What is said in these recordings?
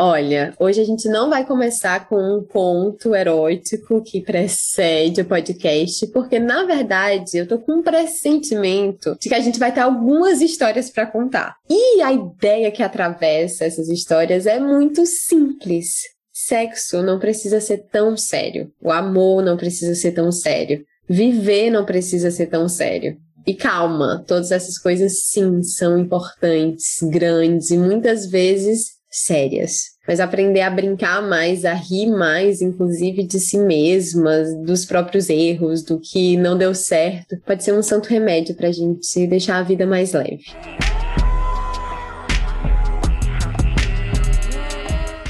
Olha, hoje a gente não vai começar com um conto erótico que precede o podcast, porque na verdade eu tô com um pressentimento de que a gente vai ter algumas histórias para contar. E a ideia que atravessa essas histórias é muito simples. Sexo não precisa ser tão sério. O amor não precisa ser tão sério. Viver não precisa ser tão sério. E calma, todas essas coisas sim são importantes, grandes e muitas vezes sérias. Mas aprender a brincar mais, a rir mais, inclusive de si mesmas, dos próprios erros, do que não deu certo, pode ser um santo remédio para a gente deixar a vida mais leve.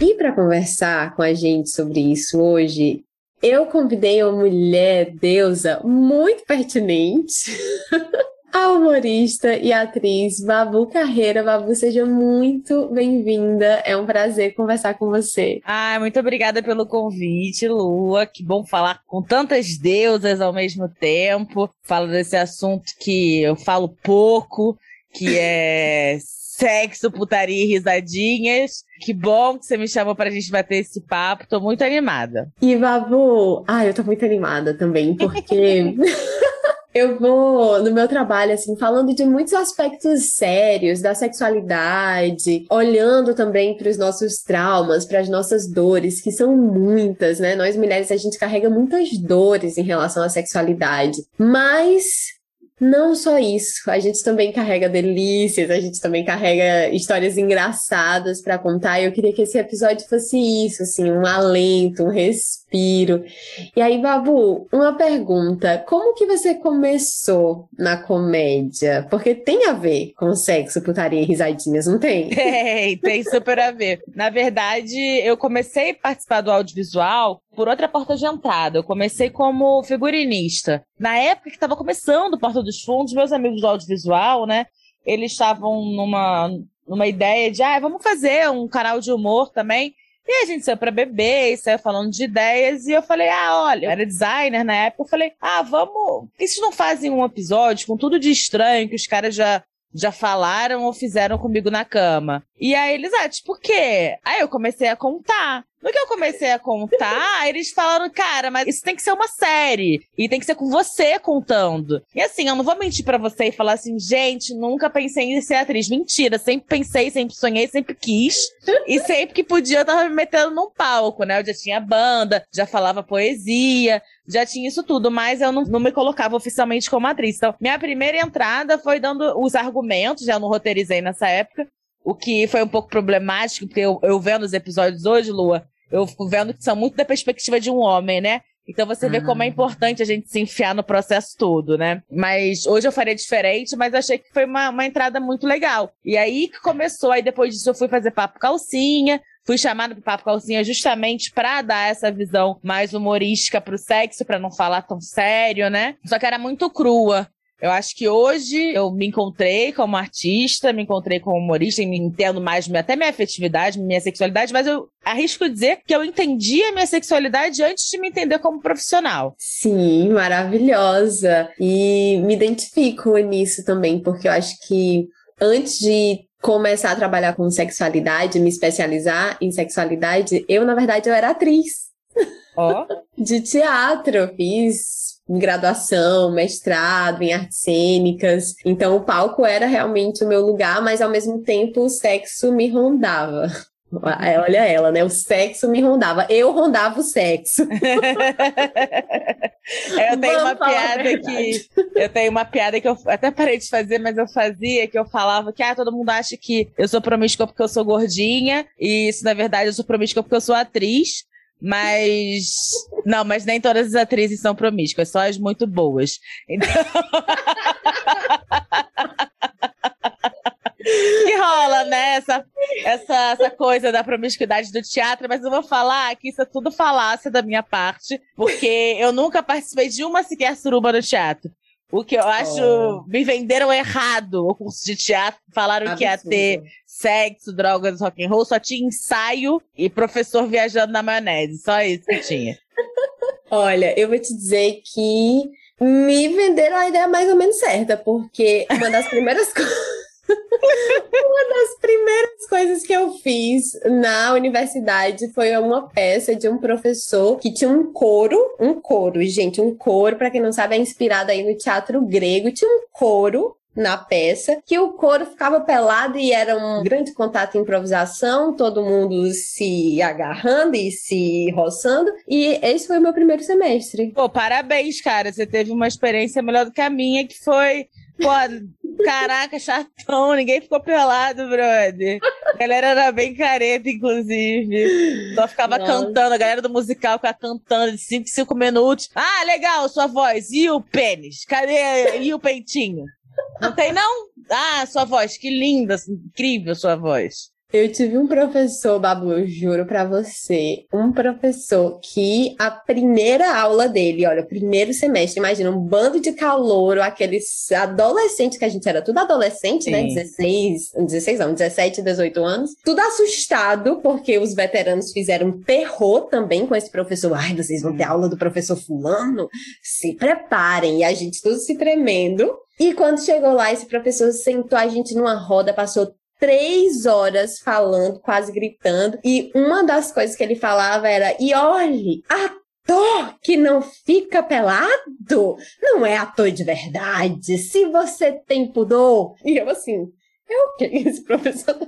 E para conversar com a gente sobre isso hoje, eu convidei uma mulher deusa muito pertinente, a humorista e atriz Babu Carreira. Babu, seja muito bem-vinda. É um prazer conversar com você. Ah, muito obrigada pelo convite, Lua. Que bom falar com tantas deusas ao mesmo tempo. Falo desse assunto que eu falo pouco, que é sexo, putaria e risadinhas. Que bom que você me chamou pra gente bater esse papo. Tô muito animada. E, Babu, ah, eu tô muito animada também, porque. eu vou no meu trabalho assim falando de muitos aspectos sérios da sexualidade, olhando também para os nossos traumas, para as nossas dores, que são muitas, né? Nós mulheres a gente carrega muitas dores em relação à sexualidade, mas não só isso, a gente também carrega delícias, a gente também carrega histórias engraçadas para contar. E eu queria que esse episódio fosse isso, assim, um alento, um respiro. E aí, Babu, uma pergunta: como que você começou na comédia? Porque tem a ver com sexo, putaria e risadinhas, não tem? Tem, tem super a ver. Na verdade, eu comecei a participar do audiovisual por outra porta de entrada. Eu comecei como figurinista. Na época que estava começando Porta dos Fundos, meus amigos do audiovisual, né? Eles estavam numa, numa ideia de, ah, vamos fazer um canal de humor também. E a gente saiu pra beber, e saiu falando de ideias, e eu falei, ah, olha, eu era designer na época, eu falei, ah, vamos. Por que vocês não fazem um episódio com tudo de estranho que os caras já já falaram ou fizeram comigo na cama. E aí eles, ah, tipo, o quê? Aí eu comecei a contar. No que eu comecei a contar, eles falaram, cara, mas isso tem que ser uma série. E tem que ser com você contando. E assim, eu não vou mentir para você e falar assim, gente, nunca pensei em ser atriz. Mentira, sempre pensei, sempre sonhei, sempre quis. e sempre que podia, eu tava me metendo num palco, né? Eu já tinha banda, já falava poesia, já tinha isso tudo, mas eu não, não me colocava oficialmente como atriz. Então, minha primeira entrada foi dando os argumentos, já não roteirizei nessa época, o que foi um pouco problemático, porque eu, eu vendo os episódios hoje, Lua, eu fico vendo que são muito da perspectiva de um homem, né? Então você vê como é ah. importante a gente se enfiar no processo todo, né? Mas hoje eu faria diferente, mas achei que foi uma, uma entrada muito legal. E aí que começou, aí depois disso eu fui fazer papo calcinha, fui chamada pro Papo Calcinha justamente pra dar essa visão mais humorística pro sexo, pra não falar tão sério, né? Só que era muito crua. Eu acho que hoje eu me encontrei como artista, me encontrei como humorista e me entendo mais até minha afetividade, minha sexualidade, mas eu arrisco dizer que eu entendi a minha sexualidade antes de me entender como profissional. Sim, maravilhosa. E me identifico nisso também, porque eu acho que antes de começar a trabalhar com sexualidade, me especializar em sexualidade, eu, na verdade, eu era atriz. Ó. Oh. de teatro. Fiz graduação, mestrado em artes cênicas. Então o palco era realmente o meu lugar, mas ao mesmo tempo o sexo me rondava. Olha ela, né? O sexo me rondava. Eu rondava o sexo. É, eu tenho Vamos uma piada que. Eu tenho uma piada que eu até parei de fazer, mas eu fazia, que eu falava que ah, todo mundo acha que eu sou promíscua porque eu sou gordinha. E isso, na verdade, eu sou promíscua porque eu sou atriz. Mas. Não, mas nem todas as atrizes são promíscuas, só as muito boas. Então. que rola, né? Essa, essa, essa coisa da promiscuidade do teatro, mas eu vou falar que isso é tudo falácia da minha parte, porque eu nunca participei de uma sequer suruba no teatro. O que eu acho. Oh. Me venderam errado o curso de teatro. Falaram Absurdo. que ia ter sexo, drogas, rock and roll. Só tinha ensaio e professor viajando na maionese. Só isso que tinha. Olha, eu vou te dizer que me venderam a ideia mais ou menos certa, porque uma das primeiras coisas. Uma das primeiras coisas que eu fiz na universidade foi uma peça de um professor que tinha um coro, um coro, gente, um coro, para quem não sabe, é inspirado aí no teatro grego, tinha um coro na peça, que o coro ficava pelado e era um grande contato e improvisação, todo mundo se agarrando e se roçando. E esse foi o meu primeiro semestre. Pô, parabéns, cara. Você teve uma experiência melhor do que a minha, que foi Pô, caraca, chatão, ninguém ficou pelado, brother. A galera era bem careta, inclusive. Só ficava Nossa. cantando, a galera do musical ficava cantando de 5 5 minutos. Ah, legal, sua voz. E o pênis? Cadê? E o peitinho? Não tem, não? Ah, sua voz, que linda, incrível sua voz. Eu tive um professor, Babu, eu juro pra você, um professor que a primeira aula dele, olha, o primeiro semestre, imagina, um bando de calouro, aqueles adolescentes, que a gente era tudo adolescente, né? Sim. né? 16, 16 não, 17, 18 anos. Tudo assustado, porque os veteranos fizeram terror também com esse professor. Ai, vocês vão ter aula do professor fulano? Se preparem. E a gente tudo se tremendo. E quando chegou lá, esse professor sentou a gente numa roda, passou três horas falando, quase gritando. E uma das coisas que ele falava era: e olhe, ator que não fica pelado não é ator de verdade. Se você tem pudor. E eu assim, é o que esse professor tá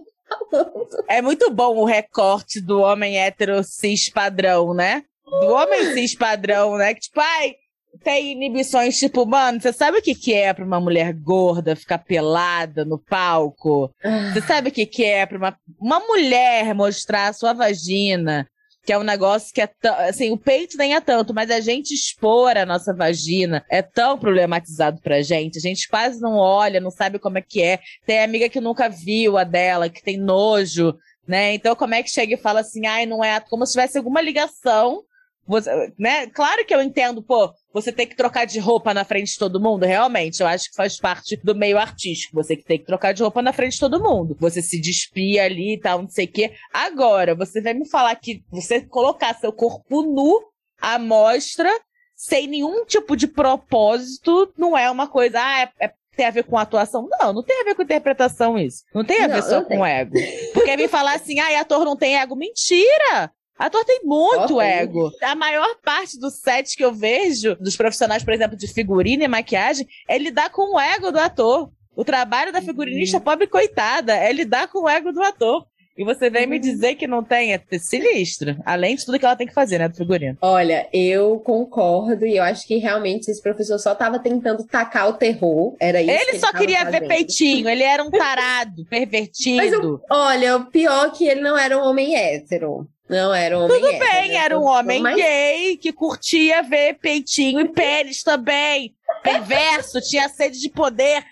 falando? É muito bom o recorte do homem hétero cis padrão, né? Do homem cis padrão, né? Que tipo, ai, tem inibições, tipo, mano, você sabe o que, que é pra uma mulher gorda ficar pelada no palco? Ah. Você sabe o que, que é pra uma, uma mulher mostrar a sua vagina? Que é um negócio que é tão. Assim, o peito nem é tanto, mas a gente expor a nossa vagina é tão problematizado pra gente. A gente quase não olha, não sabe como é que é. Tem amiga que nunca viu a dela, que tem nojo, né? Então, como é que chega e fala assim, ai, não é. Como se tivesse alguma ligação você, né? Claro que eu entendo, pô, você tem que trocar de roupa na frente de todo mundo, realmente. Eu acho que faz parte do meio artístico. Você que tem que trocar de roupa na frente de todo mundo. Você se despia ali e tal, não sei o quê. Agora, você vai me falar que você colocar seu corpo nu à mostra, sem nenhum tipo de propósito, não é uma coisa, ah, é, é tem a ver com atuação. Não, não tem a ver com interpretação isso. Não tem a não, ver só com ego. Porque me falar assim, ah, ator não tem ego. Mentira! Ator tem muito oh, ego. A maior parte do set que eu vejo, dos profissionais, por exemplo, de figurino e maquiagem, é lidar com o ego do ator. O trabalho da figurinista uhum. pobre coitada é lidar com o ego do ator. E você vem me uhum. dizer que não tem, é sinistro. Além de tudo que ela tem que fazer, né, do figurino. Olha, eu concordo e eu acho que realmente esse professor só tava tentando tacar o terror. Era isso. Ele que só ele queria fazendo. ver peitinho, ele era um tarado, pervertido. Mas, olha, o pior é que ele não era um homem hétero. Não, era um homem Tudo bem, era um homem gay que curtia ver peitinho e pênis também. Perverso, tinha sede de poder.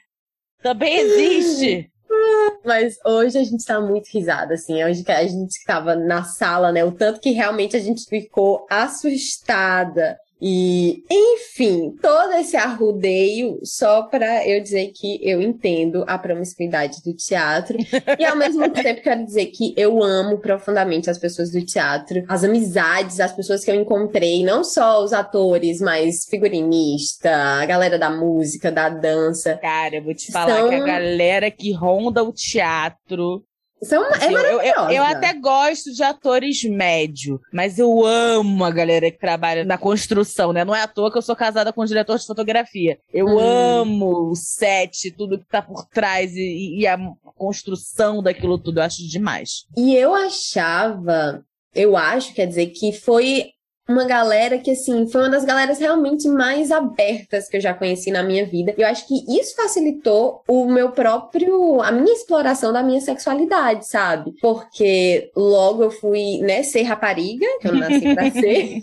Também existe. Mas hoje a gente tá muito risada, assim. Hoje que a gente tava na sala, né? O tanto que realmente a gente ficou assustada e, enfim, todo esse arrudeio só para eu dizer que eu entendo a promiscuidade do teatro e ao mesmo tempo quero dizer que eu amo profundamente as pessoas do teatro, as amizades, as pessoas que eu encontrei, não só os atores, mas figurinista, a galera da música, da dança. Cara, eu vou te falar são... que a galera que ronda o teatro são, é assim, eu, eu, eu, até gosto de atores médio, mas eu amo a galera que trabalha na construção, né? Não é à toa que eu sou casada com um diretor de fotografia. Eu hum. amo o set, tudo que tá por trás e, e a construção daquilo tudo. Eu acho demais. E eu achava, eu acho, quer dizer, que foi uma galera que, assim, foi uma das galeras realmente mais abertas que eu já conheci na minha vida. Eu acho que isso facilitou o meu próprio, a minha exploração da minha sexualidade, sabe? Porque logo eu fui, né, ser rapariga, que eu nasci pra ser.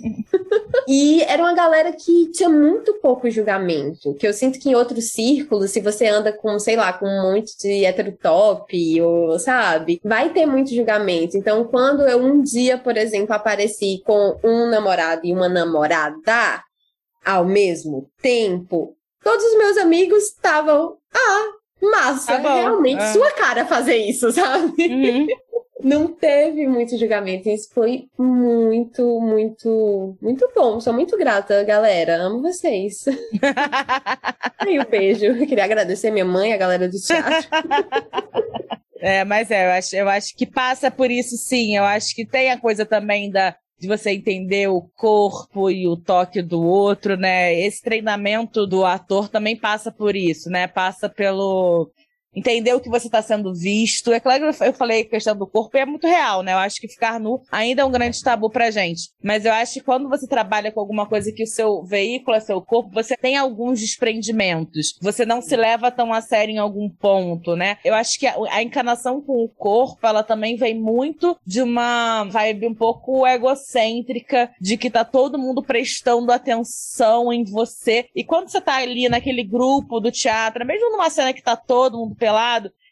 e era uma galera que tinha muito pouco julgamento. Que eu sinto que em outros círculos, se você anda com, sei lá, com um monte de heterotop, ou, sabe, vai ter muito julgamento. Então, quando eu um dia, por exemplo, apareci com um namorado namorado e uma namorada ao mesmo tempo, todos os meus amigos estavam, ah, massa, tá realmente é. sua cara fazer isso, sabe? Uhum. Não teve muito julgamento. Isso foi muito, muito, muito bom. Sou muito grata, galera. Amo vocês. Aí um beijo. Queria agradecer minha mãe, a galera do teatro. É, mas é, eu acho, eu acho que passa por isso sim. Eu acho que tem a coisa também da de você entender o corpo e o toque do outro, né? Esse treinamento do ator também passa por isso, né? Passa pelo entender o que você está sendo visto. É claro que eu falei a questão do corpo é muito real, né? Eu acho que ficar nu ainda é um grande tabu pra gente. Mas eu acho que quando você trabalha com alguma coisa que o seu veículo é seu corpo, você tem alguns desprendimentos. Você não se leva tão a sério em algum ponto, né? Eu acho que a, a encarnação com o corpo, ela também vem muito de uma vibe um pouco egocêntrica, de que tá todo mundo prestando atenção em você. E quando você tá ali naquele grupo do teatro, mesmo numa cena que tá todo mundo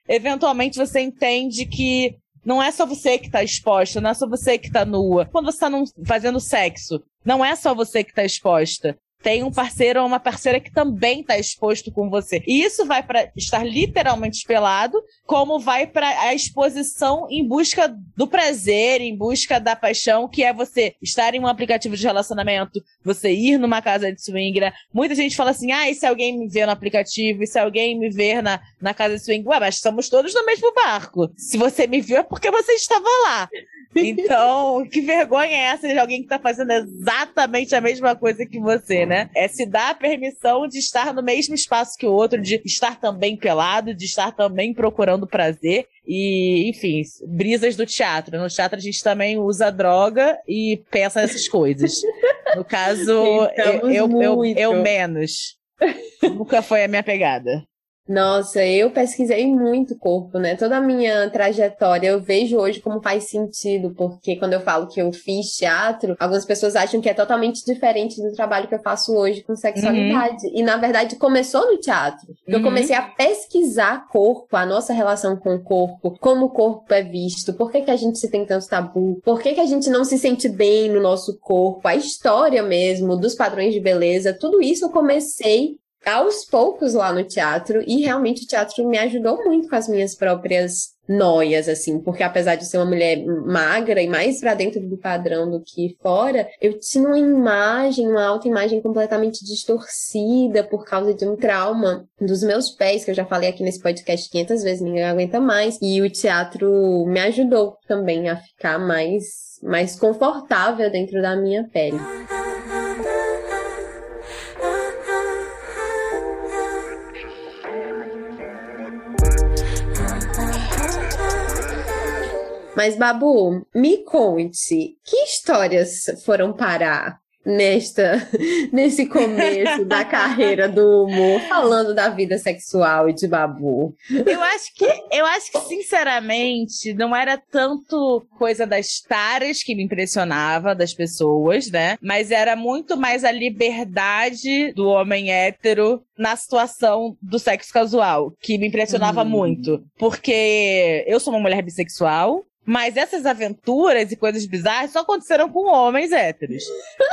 eventualmente você entende que não é só você que está exposta, não é só você que está nua. Quando você está fazendo sexo, não é só você que está exposta tem um parceiro ou uma parceira que também está exposto com você. E isso vai para estar literalmente pelado, como vai para a exposição em busca do prazer, em busca da paixão, que é você estar em um aplicativo de relacionamento, você ir numa casa de swing. Né? Muita gente fala assim: ah, e se alguém me ver no aplicativo, e se alguém me ver na, na casa de swing? Ué, mas estamos todos no mesmo barco. Se você me viu é porque você estava lá. Então, que vergonha é essa de alguém que está fazendo exatamente a mesma coisa que você, né? É se dar a permissão de estar no mesmo espaço que o outro, de estar também pelado, de estar também procurando prazer. E, enfim, brisas do teatro. No teatro a gente também usa droga e pensa nessas coisas. No caso, eu, eu, eu, eu menos. Nunca foi a minha pegada. Nossa, eu pesquisei muito corpo, né? Toda a minha trajetória eu vejo hoje como faz sentido, porque quando eu falo que eu fiz teatro, algumas pessoas acham que é totalmente diferente do trabalho que eu faço hoje com sexualidade. Uhum. E na verdade começou no teatro. Uhum. Eu comecei a pesquisar corpo, a nossa relação com o corpo, como o corpo é visto, por que, que a gente se tem tanto tabu, por que, que a gente não se sente bem no nosso corpo, a história mesmo, dos padrões de beleza, tudo isso eu comecei aos poucos lá no teatro e realmente o teatro me ajudou muito com as minhas próprias noias, assim, porque apesar de ser uma mulher magra e mais para dentro do padrão do que fora, eu tinha uma imagem, uma autoimagem completamente distorcida por causa de um trauma dos meus pés, que eu já falei aqui nesse podcast 500 vezes, ninguém aguenta mais, e o teatro me ajudou também a ficar mais, mais confortável dentro da minha pele. Mas, Babu, me conte, que histórias foram parar nesta nesse começo da carreira do humor, falando da vida sexual e de babu. Eu acho que eu acho que sinceramente não era tanto coisa das taras que me impressionava das pessoas, né? Mas era muito mais a liberdade do homem hétero na situação do sexo casual, que me impressionava hum. muito, porque eu sou uma mulher bissexual, mas essas aventuras e coisas bizarras só aconteceram com homens héteros.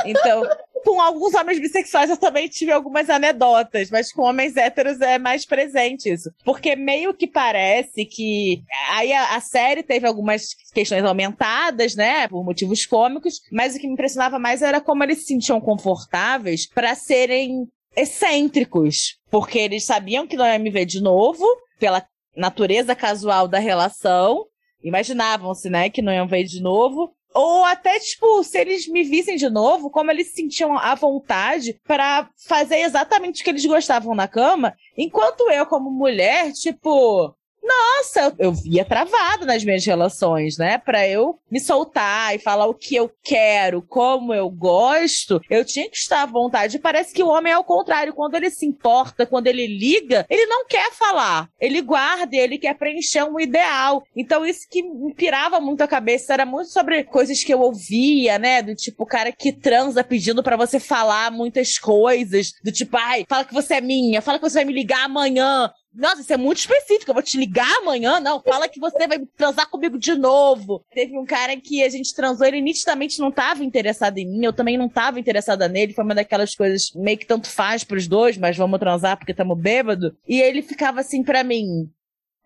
Então, com alguns homens bissexuais eu também tive algumas anedotas, mas com homens héteros é mais presente isso. Porque meio que parece que. Aí a, a série teve algumas questões aumentadas, né? Por motivos cômicos, mas o que me impressionava mais era como eles se sentiam confortáveis para serem excêntricos. Porque eles sabiam que não ia me ver de novo, pela natureza casual da relação, imaginavam-se, né, que não iam ver de novo. Ou até, tipo, se eles me vissem de novo, como eles se sentiam à vontade para fazer exatamente o que eles gostavam na cama, enquanto eu, como mulher, tipo, nossa, eu via travado nas minhas relações, né? Pra eu me soltar e falar o que eu quero, como eu gosto, eu tinha que estar à vontade. Parece que o homem é o contrário. Quando ele se importa, quando ele liga, ele não quer falar. Ele guarda, ele quer preencher um ideal. Então, isso que me pirava muito a cabeça era muito sobre coisas que eu ouvia, né? Do tipo, o cara que transa pedindo para você falar muitas coisas. Do tipo, ai, fala que você é minha, fala que você vai me ligar amanhã Nossa, isso é muito específico. Eu vou te ligar amanhã? Não, fala que você vai transar comigo de novo. Teve um cara que a gente transou, ele nitidamente não tava interessado em mim, eu também não tava interessada nele. Foi uma daquelas coisas meio que tanto faz pros dois, mas vamos transar porque tamo bêbado. E ele ficava assim pra mim: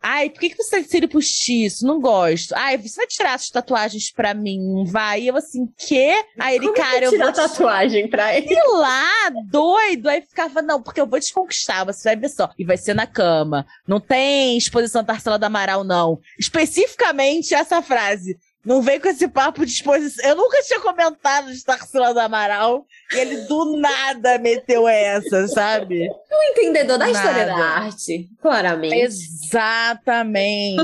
Ai, por que, que você tá cílio postiço? Não gosto. Ai, você vai tirar essas tatuagens pra mim, vai? E eu assim, quê? Aí ele, Como cara, eu tirar vou te tatuagem pra ele. Sei lá, doido. Aí ficava, não, porque eu vou te conquistar, você vai ver só. E vai ser na cama. Não tem exposição Tarsila do Amaral, não. Especificamente essa frase. Não vem com esse papo de exposição. Eu nunca tinha comentado de Tarsila do Amaral. E ele do nada meteu essa, sabe? Um entendedor da história Nada. da arte, claramente. Exatamente.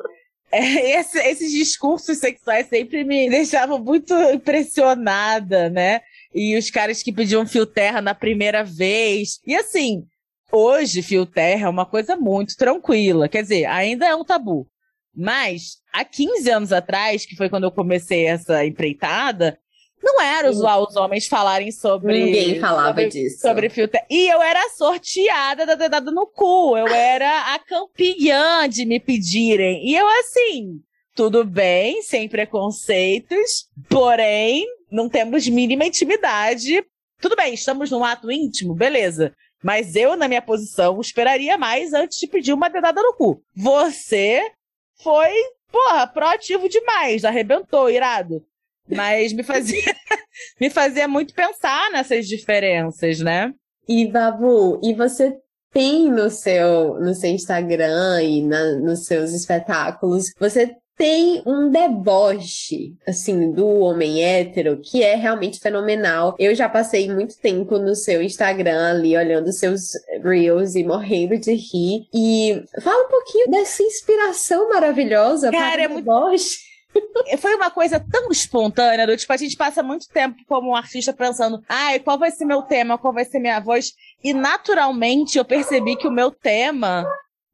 É, esse- esses discursos sexuais sempre me deixavam muito impressionada, né? E os caras que pediam fio terra na primeira vez. E assim, hoje fio terra é uma coisa muito tranquila. Quer dizer, ainda é um tabu. Mas há 15 anos atrás, que foi quando eu comecei essa empreitada, não era usual os homens falarem sobre. Ninguém falava sobre disso. sobre filtro. E eu era sorteada da dedada no cu. Eu era a campeã de me pedirem. E eu, assim, tudo bem, sem preconceitos, porém, não temos mínima intimidade. Tudo bem, estamos num ato íntimo, beleza. Mas eu, na minha posição, esperaria mais antes de pedir uma dedada no cu. Você foi, porra, proativo demais, arrebentou, irado. Mas me fazia, me fazia muito pensar nessas diferenças, né? E, Babu, e você tem no seu, no seu Instagram e na, nos seus espetáculos, você tem um deboche, assim, do homem hétero que é realmente fenomenal. Eu já passei muito tempo no seu Instagram ali, olhando seus reels e morrendo de rir. E fala um pouquinho dessa inspiração maravilhosa Cara, para é muito- deboche. Foi uma coisa tão espontânea, do tipo, a gente passa muito tempo como um artista pensando, ai, qual vai ser meu tema, qual vai ser minha voz? E naturalmente eu percebi que o meu tema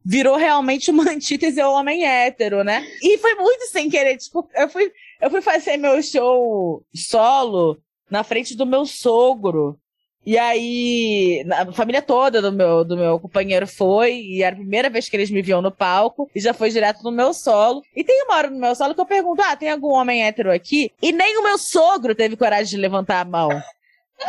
virou realmente uma antítese ao homem hétero, né? E foi muito sem querer, tipo, eu fui, eu fui fazer meu show solo na frente do meu sogro. E aí, a família toda do meu, do meu companheiro foi, e era a primeira vez que eles me viam no palco, e já foi direto no meu solo. E tem uma hora no meu solo que eu pergunto: ah, tem algum homem hétero aqui? E nem o meu sogro teve coragem de levantar a mão.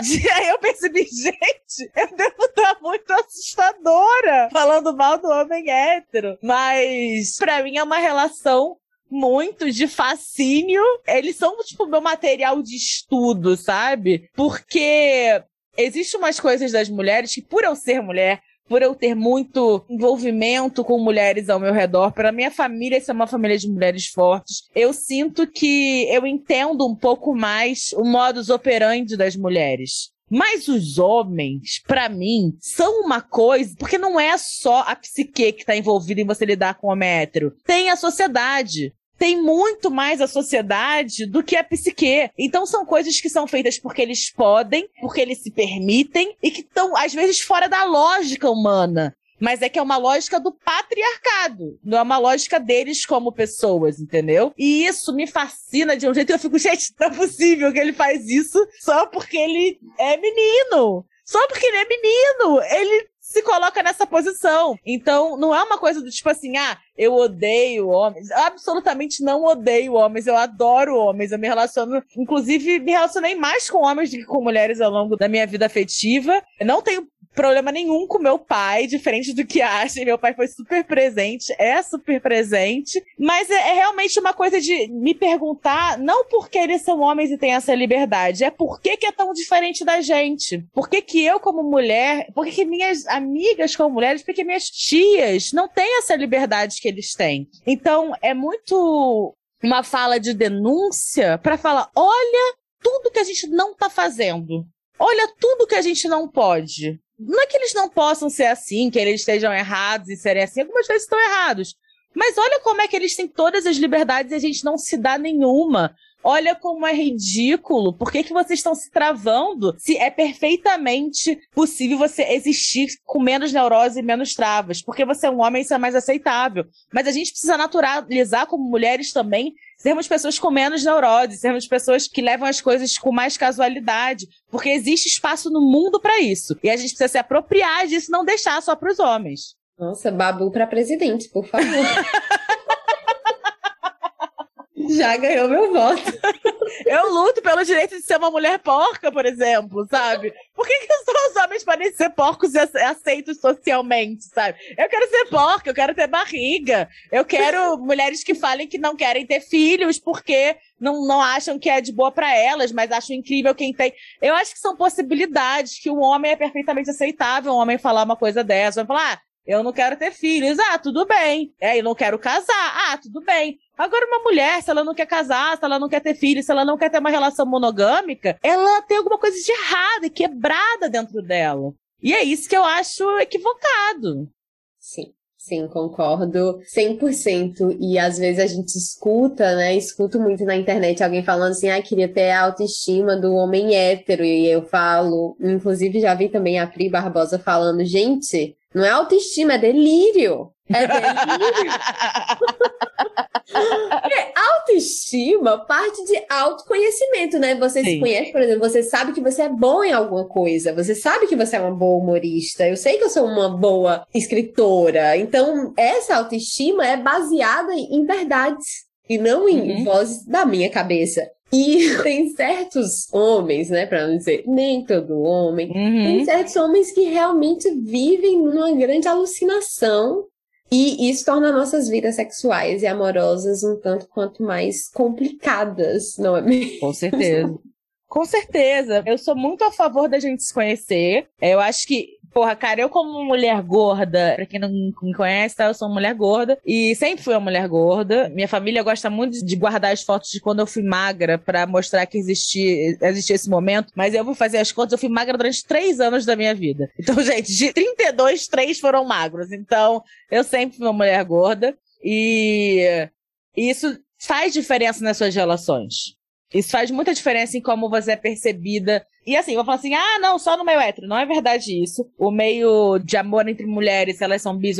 E aí eu percebi, gente, eu devo estar muito assustadora falando mal do homem hétero. Mas, pra mim, é uma relação muito de fascínio. Eles são, tipo, meu material de estudo, sabe? Porque existem umas coisas das mulheres que, por eu ser mulher, por eu ter muito envolvimento com mulheres ao meu redor, para minha família ser uma família de mulheres fortes, eu sinto que eu entendo um pouco mais o modus operandi das mulheres. Mas os homens, pra mim, são uma coisa, porque não é só a psique que tá envolvida em você lidar com o homem hétero. Tem a sociedade tem muito mais a sociedade do que a psique. Então são coisas que são feitas porque eles podem, porque eles se permitem e que estão, às vezes, fora da lógica humana. Mas é que é uma lógica do patriarcado, não é uma lógica deles como pessoas, entendeu? E isso me fascina de um jeito que eu fico, gente, não é possível que ele faz isso só porque ele é menino. Só porque ele é menino. Ele se coloca nessa posição. Então, não é uma coisa do tipo assim, ah, eu odeio homens. Eu absolutamente não odeio homens, eu adoro homens. Eu me relaciono, inclusive, me relacionei mais com homens do que com mulheres ao longo da minha vida afetiva. Eu não tenho problema nenhum com meu pai, diferente do que achem. Meu pai foi super presente, é super presente. Mas é, é realmente uma coisa de me perguntar, não porque eles são homens e têm essa liberdade, é por que, é tão diferente da gente. Por que, eu, como mulher, por que, que minhas amigas como mulheres, por que minhas tias não têm essa liberdade que eles têm? Então, é muito uma fala de denúncia para falar: olha tudo que a gente não tá fazendo. Olha tudo que a gente não pode. Não é que eles não possam ser assim, que eles estejam errados e serem assim, algumas vezes estão errados. Mas olha como é que eles têm todas as liberdades e a gente não se dá nenhuma. Olha como é ridículo. Por que, que vocês estão se travando se é perfeitamente possível você existir com menos neurose e menos travas? Porque você é um homem, isso é mais aceitável. Mas a gente precisa naturalizar como mulheres também sermos pessoas com menos neurose, sermos pessoas que levam as coisas com mais casualidade, porque existe espaço no mundo para isso. E a gente precisa se apropriar disso, não deixar só para os homens. Nossa, Babu para presidente, por favor. Já ganhou meu voto. Eu luto pelo direito de ser uma mulher porca, por exemplo, sabe? Por que, que só os homens podem ser porcos e aceitos socialmente, sabe? Eu quero ser porca, eu quero ter barriga. Eu quero mulheres que falem que não querem ter filhos porque não, não acham que é de boa para elas, mas acham incrível quem tem. Eu acho que são possibilidades que o homem é perfeitamente aceitável, um homem falar uma coisa dessa. Vai falar, ah, eu não quero ter filhos. Ah, tudo bem. É, eu não quero casar. Ah, tudo bem. Agora, uma mulher, se ela não quer casar, se ela não quer ter filhos, se ela não quer ter uma relação monogâmica, ela tem alguma coisa de errado e quebrada dentro dela. E é isso que eu acho equivocado. Sim. Sim, concordo 100%. E às vezes a gente escuta, né? Escuto muito na internet alguém falando assim: ah, queria ter a autoestima do homem hétero. E eu falo, inclusive já vi também a Pri Barbosa falando: gente, não é autoestima, é delírio. É delírio. Porque autoestima parte de autoconhecimento, né? Você Sim. se conhece, por exemplo, você sabe que você é bom em alguma coisa, você sabe que você é uma boa humorista, eu sei que eu sou uma boa escritora. Então, essa autoestima é baseada em verdades e não em uhum. vozes da minha cabeça. E tem certos homens, né, para não dizer nem todo homem, uhum. tem certos homens que realmente vivem numa grande alucinação e isso torna nossas vidas sexuais e amorosas um tanto quanto mais complicadas, não é mesmo? Com certeza. Com certeza. Eu sou muito a favor da gente se conhecer. Eu acho que Porra, cara, eu como mulher gorda, pra quem não me conhece, tá? Eu sou uma mulher gorda e sempre fui uma mulher gorda. Minha família gosta muito de guardar as fotos de quando eu fui magra para mostrar que existia, existia esse momento, mas eu vou fazer as contas, eu fui magra durante três anos da minha vida. Então, gente, de 32, três foram magros. Então, eu sempre fui uma mulher gorda e isso faz diferença nas suas relações. Isso faz muita diferença em como você é percebida. E assim, vou falar assim, ah, não, só no meio hétero. Não é verdade isso. O meio de amor entre mulheres, se elas são bis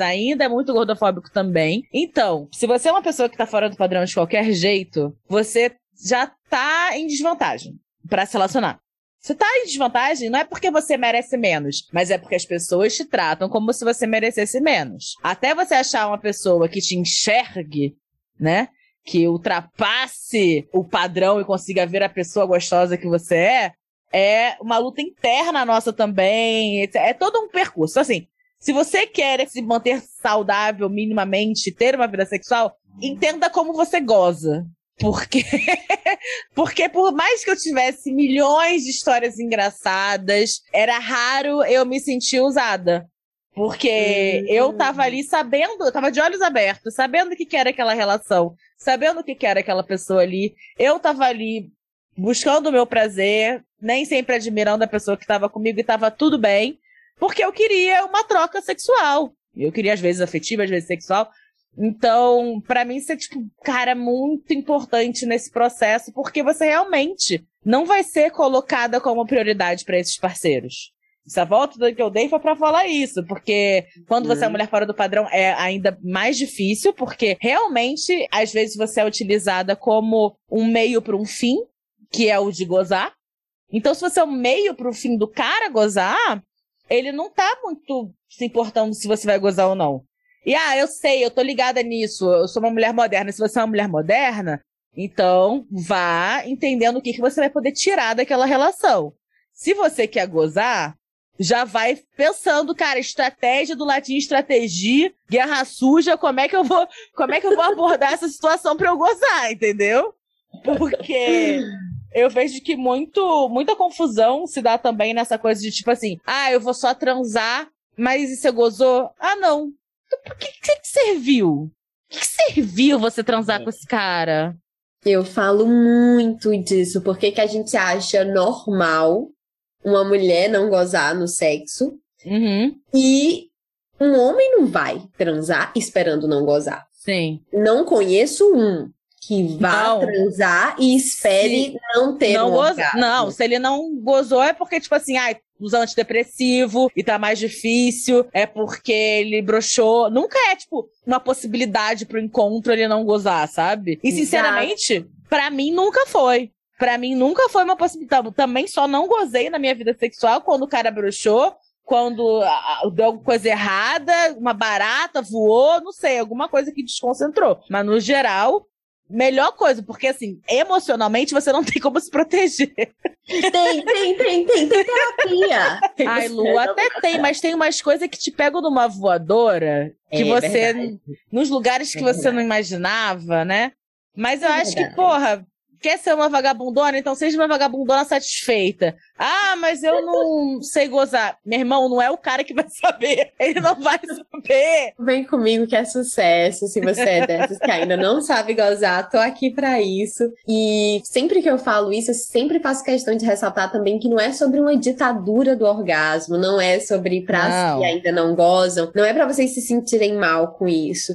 ainda, é muito gordofóbico também. Então, se você é uma pessoa que tá fora do padrão de qualquer jeito, você já tá em desvantagem para se relacionar. Você tá em desvantagem não é porque você merece menos, mas é porque as pessoas te tratam como se você merecesse menos. Até você achar uma pessoa que te enxergue, né? que ultrapasse o padrão e consiga ver a pessoa gostosa que você é, é uma luta interna nossa também. É todo um percurso. Assim, se você quer se manter saudável minimamente, ter uma vida sexual, entenda como você goza. Porque, porque por mais que eu tivesse milhões de histórias engraçadas, era raro eu me sentir usada. Porque uhum. eu tava ali sabendo, eu tava de olhos abertos, sabendo o que, que era aquela relação, sabendo o que, que era aquela pessoa ali. Eu tava ali buscando o meu prazer, nem sempre admirando a pessoa que tava comigo e tava tudo bem, porque eu queria uma troca sexual. Eu queria, às vezes, afetiva, às vezes sexual. Então, para mim, isso é, tipo, cara, muito importante nesse processo, porque você realmente não vai ser colocada como prioridade para esses parceiros. Essa volta que eu dei foi para falar isso, porque quando você é uhum. mulher fora do padrão é ainda mais difícil, porque realmente, às vezes, você é utilizada como um meio para um fim, que é o de gozar. Então, se você é um meio para o fim do cara gozar, ele não tá muito se importando se você vai gozar ou não. E ah, eu sei, eu tô ligada nisso, eu sou uma mulher moderna. Se você é uma mulher moderna, então vá entendendo o que, que você vai poder tirar daquela relação. Se você quer gozar, já vai pensando, cara, estratégia do latim estratégia, guerra suja, como é que eu vou, como é que eu vou abordar essa situação para eu gozar, entendeu? Porque eu vejo que muito, muita confusão se dá também nessa coisa de tipo assim, ah, eu vou só transar, mas e você gozou? Ah, não. Então, por que, que serviu? O que, que serviu você transar com esse cara? Eu falo muito disso, porque que a gente acha normal uma mulher não gozar no sexo. Uhum. E um homem não vai transar esperando não gozar. Sim. Não conheço um que vá não. transar e espere Sim. não ter não um. Não, se ele não gozou é porque, tipo assim, ai, usa antidepressivo e tá mais difícil, é porque ele broxou. Nunca é, tipo, uma possibilidade pro encontro ele não gozar, sabe? E, sinceramente, para mim nunca foi. Pra mim nunca foi uma possibilidade. Também só não gozei na minha vida sexual quando o cara bruxou quando deu alguma coisa errada, uma barata voou, não sei, alguma coisa que desconcentrou. Mas no geral, melhor coisa, porque assim, emocionalmente você não tem como se proteger. Tem, tem, tem, tem, tem terapia. Ai, Lu, até tem, mas tem umas coisas que te pegam numa voadora que é, você. Verdade. Nos lugares que é você não imaginava, né? Mas eu é acho verdade. que, porra, quer ser uma vagabundona, então seja uma vagabundona satisfeita. Ah, mas eu não sei gozar. Meu irmão, não é o cara que vai saber. Ele não vai saber. Vem comigo que é sucesso. Se você é dessas que ainda não sabe gozar, tô aqui para isso. E sempre que eu falo isso, eu sempre faço questão de ressaltar também que não é sobre uma ditadura do orgasmo, não é sobre pras que ainda não gozam, não é para vocês se sentirem mal com isso.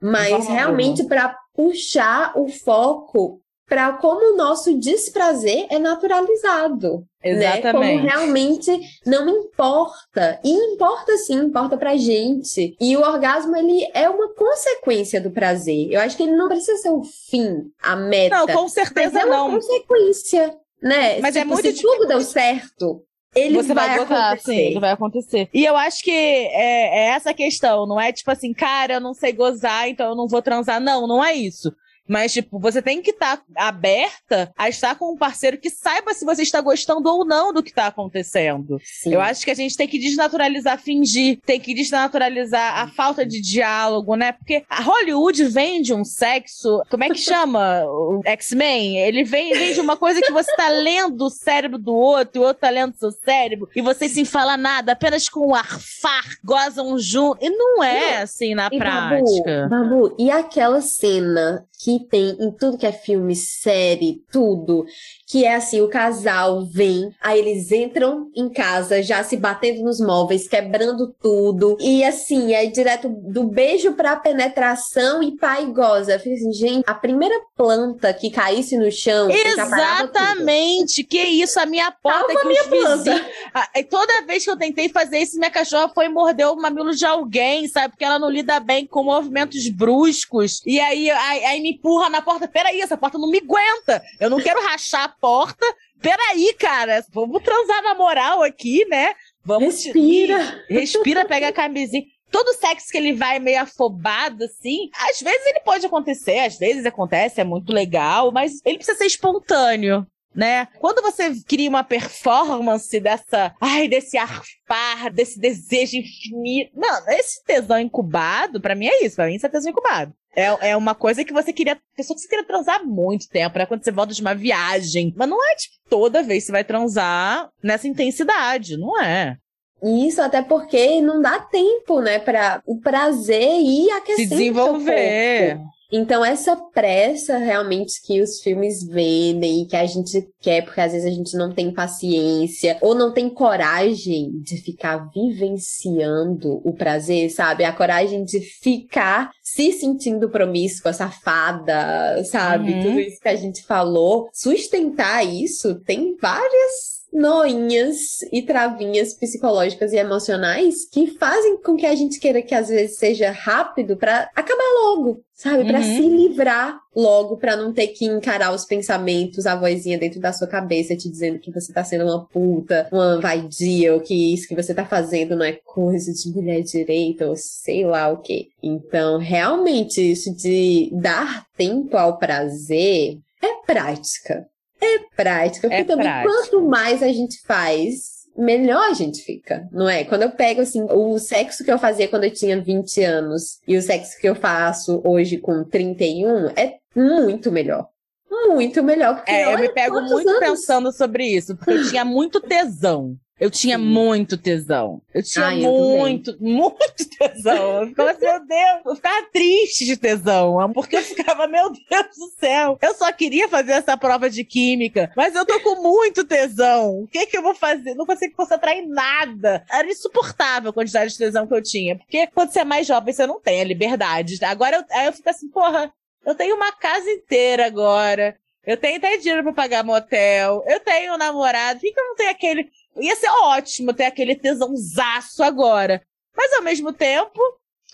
Mas realmente para puxar o foco para como o nosso desprazer é naturalizado. Exatamente. Né? Como realmente não importa. E importa sim, importa pra gente. E o orgasmo, ele é uma consequência do prazer. Eu acho que ele não precisa ser o fim, a meta. Não, com certeza mas é uma não. consequência, né? Mas é tipo, é muito... Se tudo deu certo, ele Você vai, vai acontecer. Sim, ele vai acontecer. E eu acho que é, é essa questão, não é tipo assim, cara, eu não sei gozar, então eu não vou transar. Não, não é isso. Mas, tipo, você tem que estar tá aberta a estar com um parceiro que saiba se você está gostando ou não do que está acontecendo. Sim. Eu acho que a gente tem que desnaturalizar fingir, tem que desnaturalizar a falta de diálogo, né? Porque a Hollywood vende um sexo. Como é que chama? O X-Men? Ele vem, vende uma coisa que você tá lendo o cérebro do outro, e o outro tá lendo o seu cérebro, e vocês sem falar nada, apenas com o arfar, gozam junto. E não é assim na e prática. Babu, Babu, e aquela cena que tem em tudo que é filme, série, tudo, que é assim, o casal vem, aí eles entram em casa já se batendo nos móveis, quebrando tudo, e assim, é direto do beijo pra penetração e pai goza. Eu falei assim, gente, a primeira planta que caísse no chão, Exatamente, que isso, a minha porta Calma que minha planta. Toda vez que eu tentei fazer isso, minha cachorra foi mordeu o mamilo de alguém, sabe? Porque ela não lida bem com movimentos bruscos. E aí, aí, aí me empurra na porta. Peraí, essa porta não me aguenta. Eu não quero rachar porta. Peraí, cara. Vamos transar na moral aqui, né? Vamos. Respira. Respira, pega a camisinha todo sexo que ele vai meio afobado, assim, às vezes ele pode acontecer, às vezes acontece, é muito legal, mas ele precisa ser espontâneo né? Quando você cria uma performance dessa, ai, desse arfar, desse desejo infinito. Não, esse tesão incubado, para mim é isso, pra mim isso é tesão incubado. É, é uma coisa que você queria. Pessoa que você queria transar há muito tempo, né? Quando você volta de uma viagem. Mas não é, tipo, toda vez que você vai transar nessa intensidade, não é? Isso, até porque não dá tempo, né, para o prazer e aquecer Se desenvolver. Então, essa pressa realmente que os filmes vendem e que a gente quer, porque às vezes a gente não tem paciência ou não tem coragem de ficar vivenciando o prazer, sabe? A coragem de ficar se sentindo promíscua, safada, sabe? Uhum. Tudo isso que a gente falou. Sustentar isso tem várias noinhas e travinhas psicológicas e emocionais que fazem com que a gente queira que às vezes seja rápido para acabar logo, sabe? Para uhum. se livrar logo, para não ter que encarar os pensamentos, a vozinha dentro da sua cabeça te dizendo que você tá sendo uma puta, uma vaidia, ou que isso que você tá fazendo não é coisa de mulher direita, ou sei lá o que. Então, realmente, isso de dar tempo ao prazer é prática. É prática, porque é também prática. quanto mais a gente faz, melhor a gente fica, não é? Quando eu pego, assim, o sexo que eu fazia quando eu tinha 20 anos e o sexo que eu faço hoje com 31 é muito melhor. Muito melhor. Porque é, eu me pego muito anos... pensando sobre isso, porque eu tinha muito tesão. Eu tinha Sim. muito tesão. Eu tinha Ai, muito, eu muito tesão. Eu ficava assim, meu Deus, eu ficava triste de tesão, porque eu ficava, meu Deus do céu, eu só queria fazer essa prova de química, mas eu tô com muito tesão. O que que eu vou fazer? Não consigo concentrar em nada. Era insuportável a quantidade de tesão que eu tinha, porque quando você é mais jovem, você não tem a liberdade. Agora eu, aí eu fico assim, porra, eu tenho uma casa inteira agora. Eu tenho até dinheiro pra pagar motel. Eu tenho um namorado. Por que eu não tenho aquele Ia ser ótimo ter aquele tesãozaço agora. Mas ao mesmo tempo,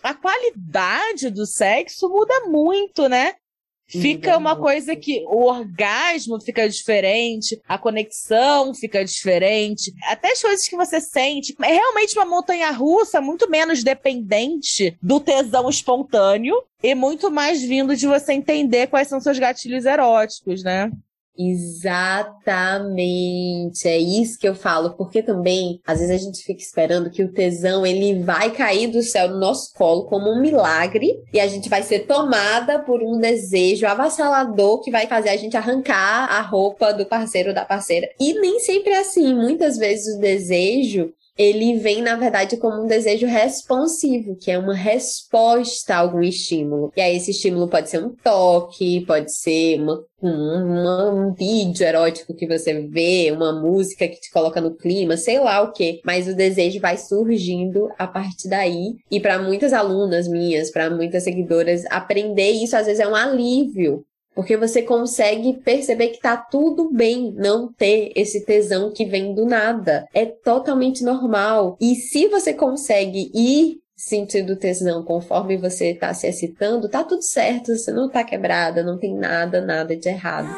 a qualidade do sexo muda muito, né? Fica uma coisa que o orgasmo fica diferente, a conexão fica diferente, até as coisas que você sente. É realmente uma montanha russa muito menos dependente do tesão espontâneo e muito mais vindo de você entender quais são seus gatilhos eróticos, né? Exatamente, é isso que eu falo, porque também às vezes a gente fica esperando que o tesão ele vai cair do céu no nosso colo como um milagre e a gente vai ser tomada por um desejo avassalador que vai fazer a gente arrancar a roupa do parceiro ou da parceira. E nem sempre é assim, muitas vezes o desejo ele vem, na verdade, como um desejo responsivo, que é uma resposta a algum estímulo. E aí, esse estímulo pode ser um toque, pode ser uma, um vídeo erótico que você vê, uma música que te coloca no clima, sei lá o que. Mas o desejo vai surgindo a partir daí. E para muitas alunas minhas, para muitas seguidoras, aprender isso às vezes é um alívio porque você consegue perceber que tá tudo bem não ter esse tesão que vem do nada. É totalmente normal. E se você consegue ir sentindo tesão conforme você tá se excitando, tá tudo certo, você não tá quebrada, não tem nada, nada de errado.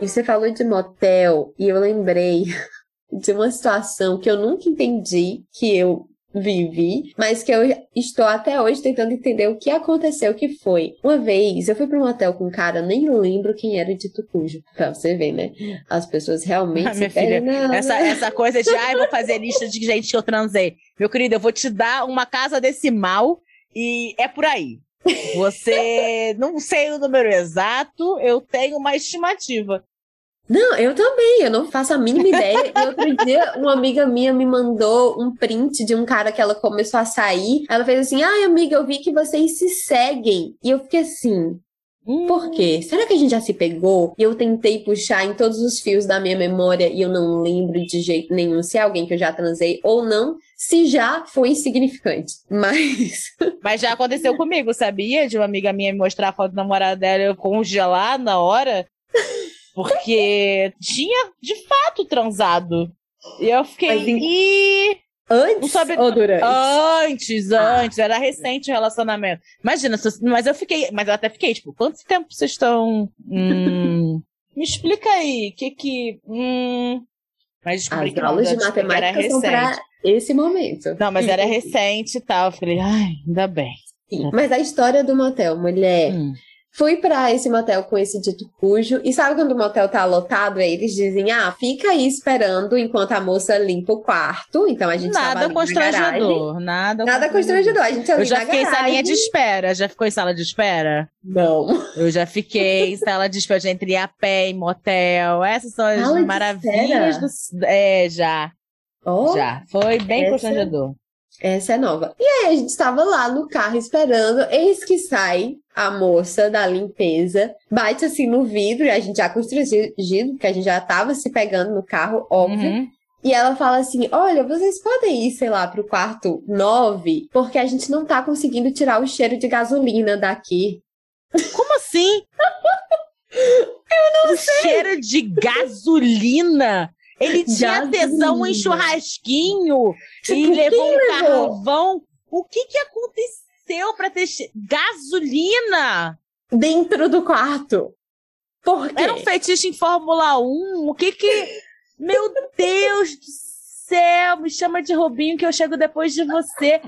E você falou de motel e eu lembrei de uma situação que eu nunca entendi que eu vivi, mas que eu estou até hoje tentando entender o que aconteceu, o que foi. Uma vez eu fui para um hotel com um cara, nem lembro quem era de cujo. Pra você ver, né? As pessoas realmente. Ah, minha filha, essa, essa coisa de, ai, ah, vou fazer lista de gente que eu transei. Meu querido, eu vou te dar uma casa decimal e é por aí. Você não sei o número exato, eu tenho uma estimativa. Não, eu também, eu não faço a mínima ideia. E outro dia, uma amiga minha me mandou um print de um cara que ela começou a sair. Ela fez assim: ai, amiga, eu vi que vocês se seguem. E eu fiquei assim. Por quê? Será que a gente já se pegou? E eu tentei puxar em todos os fios da minha memória e eu não lembro de jeito nenhum se é alguém que eu já transei ou não, se já foi insignificante. Mas. Mas já aconteceu comigo, sabia? De uma amiga minha me mostrar a foto do namorado dela eu congelar na hora. Porque tinha, de fato, transado. E eu fiquei. Mas, e... Antes sabe... ou durante? Antes, antes. Ah. Era recente o relacionamento. Imagina, mas eu fiquei. Mas eu até fiquei, tipo, quanto tempo vocês estão. Hum, me explica aí. O que que. Hum, mas descobri As que aulas de matemática era são pra esse momento. Não, mas era recente e tal. Eu falei, ai, ainda bem. Sim, mas a história do motel, mulher. Hum. Fui para esse motel com esse dito cujo. E sabe quando o motel tá lotado? Aí eles dizem: ah, fica aí esperando enquanto a moça limpa o quarto. Então a gente Nada constrangedor. Nada, nada constrangedor. A gente Eu já fiquei em salinha de espera. Já ficou em sala de espera? Não. Eu já fiquei em sala de espera. Já entrei a pé em motel. Essas são as sala maravilhas do. É, já. Oh, já. Foi bem essa... constrangedor. Essa é nova. E aí a gente estava lá no carro esperando, eis que sai a moça da limpeza, bate assim no vidro, e a gente já constrangido, porque a gente já tava se pegando no carro, óbvio. Uhum. E ela fala assim: Olha, vocês podem ir, sei lá, pro quarto 9, porque a gente não tá conseguindo tirar o cheiro de gasolina daqui. Como assim? Eu não o sei. Cheiro de gasolina? Ele tinha gasolina. tesão em churrasquinho tipo, e levou um carvão. O que que aconteceu para ter gasolina dentro do quarto? Por quê? Era um fetiche em Fórmula 1? O que que Meu Deus do céu, me chama de Robinho que eu chego depois de você.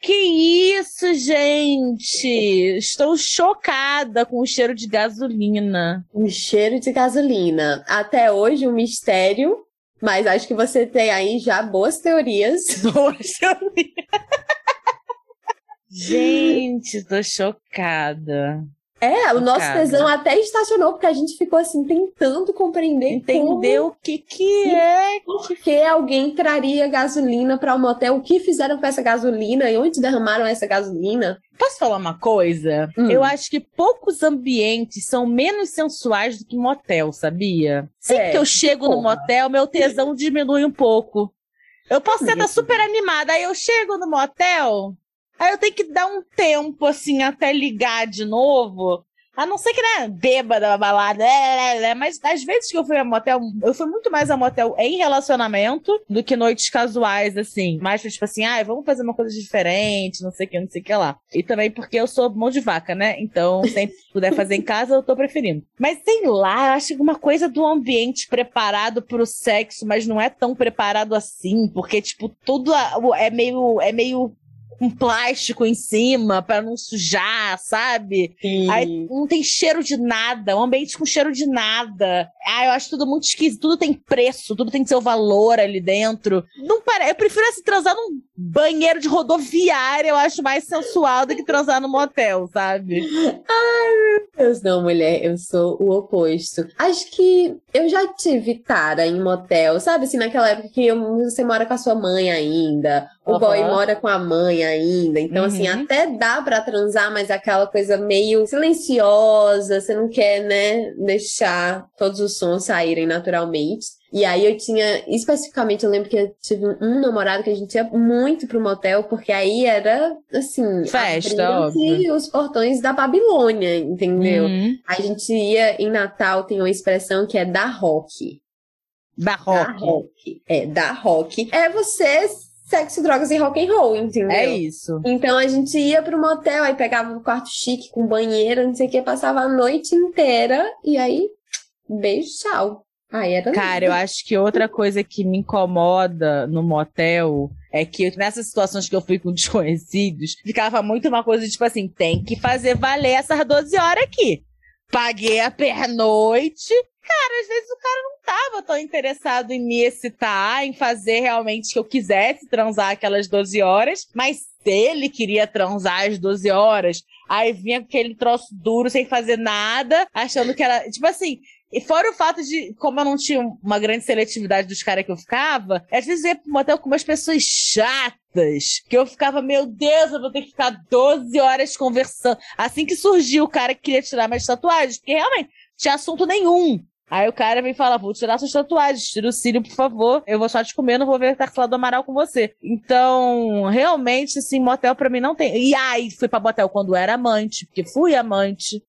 Que isso, gente? Estou chocada com o cheiro de gasolina. O cheiro de gasolina. Até hoje, um mistério mas acho que você tem aí já boas teorias. Boas teorias. Gente, tô chocada. É, o nosso tesão até estacionou, porque a gente ficou assim, tentando compreender. Entender o que que é. Por que alguém traria gasolina para um motel? O que fizeram com essa gasolina e onde derramaram essa gasolina? Posso falar uma coisa? Hum. Eu acho que poucos ambientes são menos sensuais do que motel, sabia? Sempre é, que eu chego porra. no motel, meu tesão diminui um pouco. Eu posso estar super animada, aí eu chego no motel, Aí eu tenho que dar um tempo, assim, até ligar de novo. A não ser que, né, bêbada, balada, é, é, é, mas às vezes que eu fui a motel, eu fui muito mais a motel em relacionamento do que noites casuais, assim. Mais tipo assim, ah, vamos fazer uma coisa diferente, não sei o que, não sei o que lá. E também porque eu sou mão de vaca, né? Então, sempre puder fazer em casa, eu tô preferindo. Mas sei lá, eu acho que uma coisa do ambiente preparado pro sexo, mas não é tão preparado assim, porque, tipo, tudo é meio, é meio um plástico em cima para não sujar, sabe? Sim. Aí não tem cheiro de nada, um ambiente com cheiro de nada. Ah, eu acho tudo muito esquisito, tudo tem preço, tudo tem seu valor ali dentro. Não parece, eu prefiro assim transar num banheiro de rodoviária, eu acho mais sensual do que transar no motel, sabe? Ai, meu Deus, não, mulher, eu sou o oposto. Acho que eu já tive cara em motel, sabe? Assim, naquela época que você mora com a sua mãe ainda, o uhum. boy mora com a mãe ainda. Então, assim, uhum. assim, até dá para transar, mas aquela coisa meio silenciosa, você não quer, né, deixar todos os sons saírem naturalmente. E aí eu tinha, especificamente, eu lembro que eu tive um namorado que a gente ia muito pro motel, porque aí era, assim... Festa, os portões da Babilônia, entendeu? Uhum. A gente ia, em Natal, tem uma expressão que é da rock. Da rock. Da rock. É, da rock. É você sexo, drogas e rock and roll, entendeu? É isso. Então a gente ia pro motel, aí pegava um quarto chique com banheiro, não sei o que, passava a noite inteira e aí, beijo, tchau. Aí era Cara, lindo. eu acho que outra coisa que me incomoda no motel é que nessas situações que eu fui com desconhecidos, ficava muito uma coisa tipo assim, tem que fazer valer essas 12 horas aqui. Paguei a pernoite. Cara, às vezes o cara não tava tão interessado em me excitar, em fazer realmente que eu quisesse transar aquelas 12 horas, mas ele queria transar às 12 horas, aí vinha aquele troço duro sem fazer nada, achando que era. Tipo assim, e fora o fato de, como eu não tinha uma grande seletividade dos caras que eu ficava, às vezes eu ia pro com umas pessoas chatas, que eu ficava, meu Deus, eu vou ter que ficar 12 horas conversando. Assim que surgiu o cara que queria tirar minhas tatuagens, porque realmente tinha assunto nenhum. Aí o cara vem falar, vou tirar suas tatuagens, tira o cílio, por favor. Eu vou só te comer, não vou ver Tarsila do Amaral com você. Então, realmente, assim, motel pra mim não tem. E aí, fui pra motel quando era amante, porque fui amante.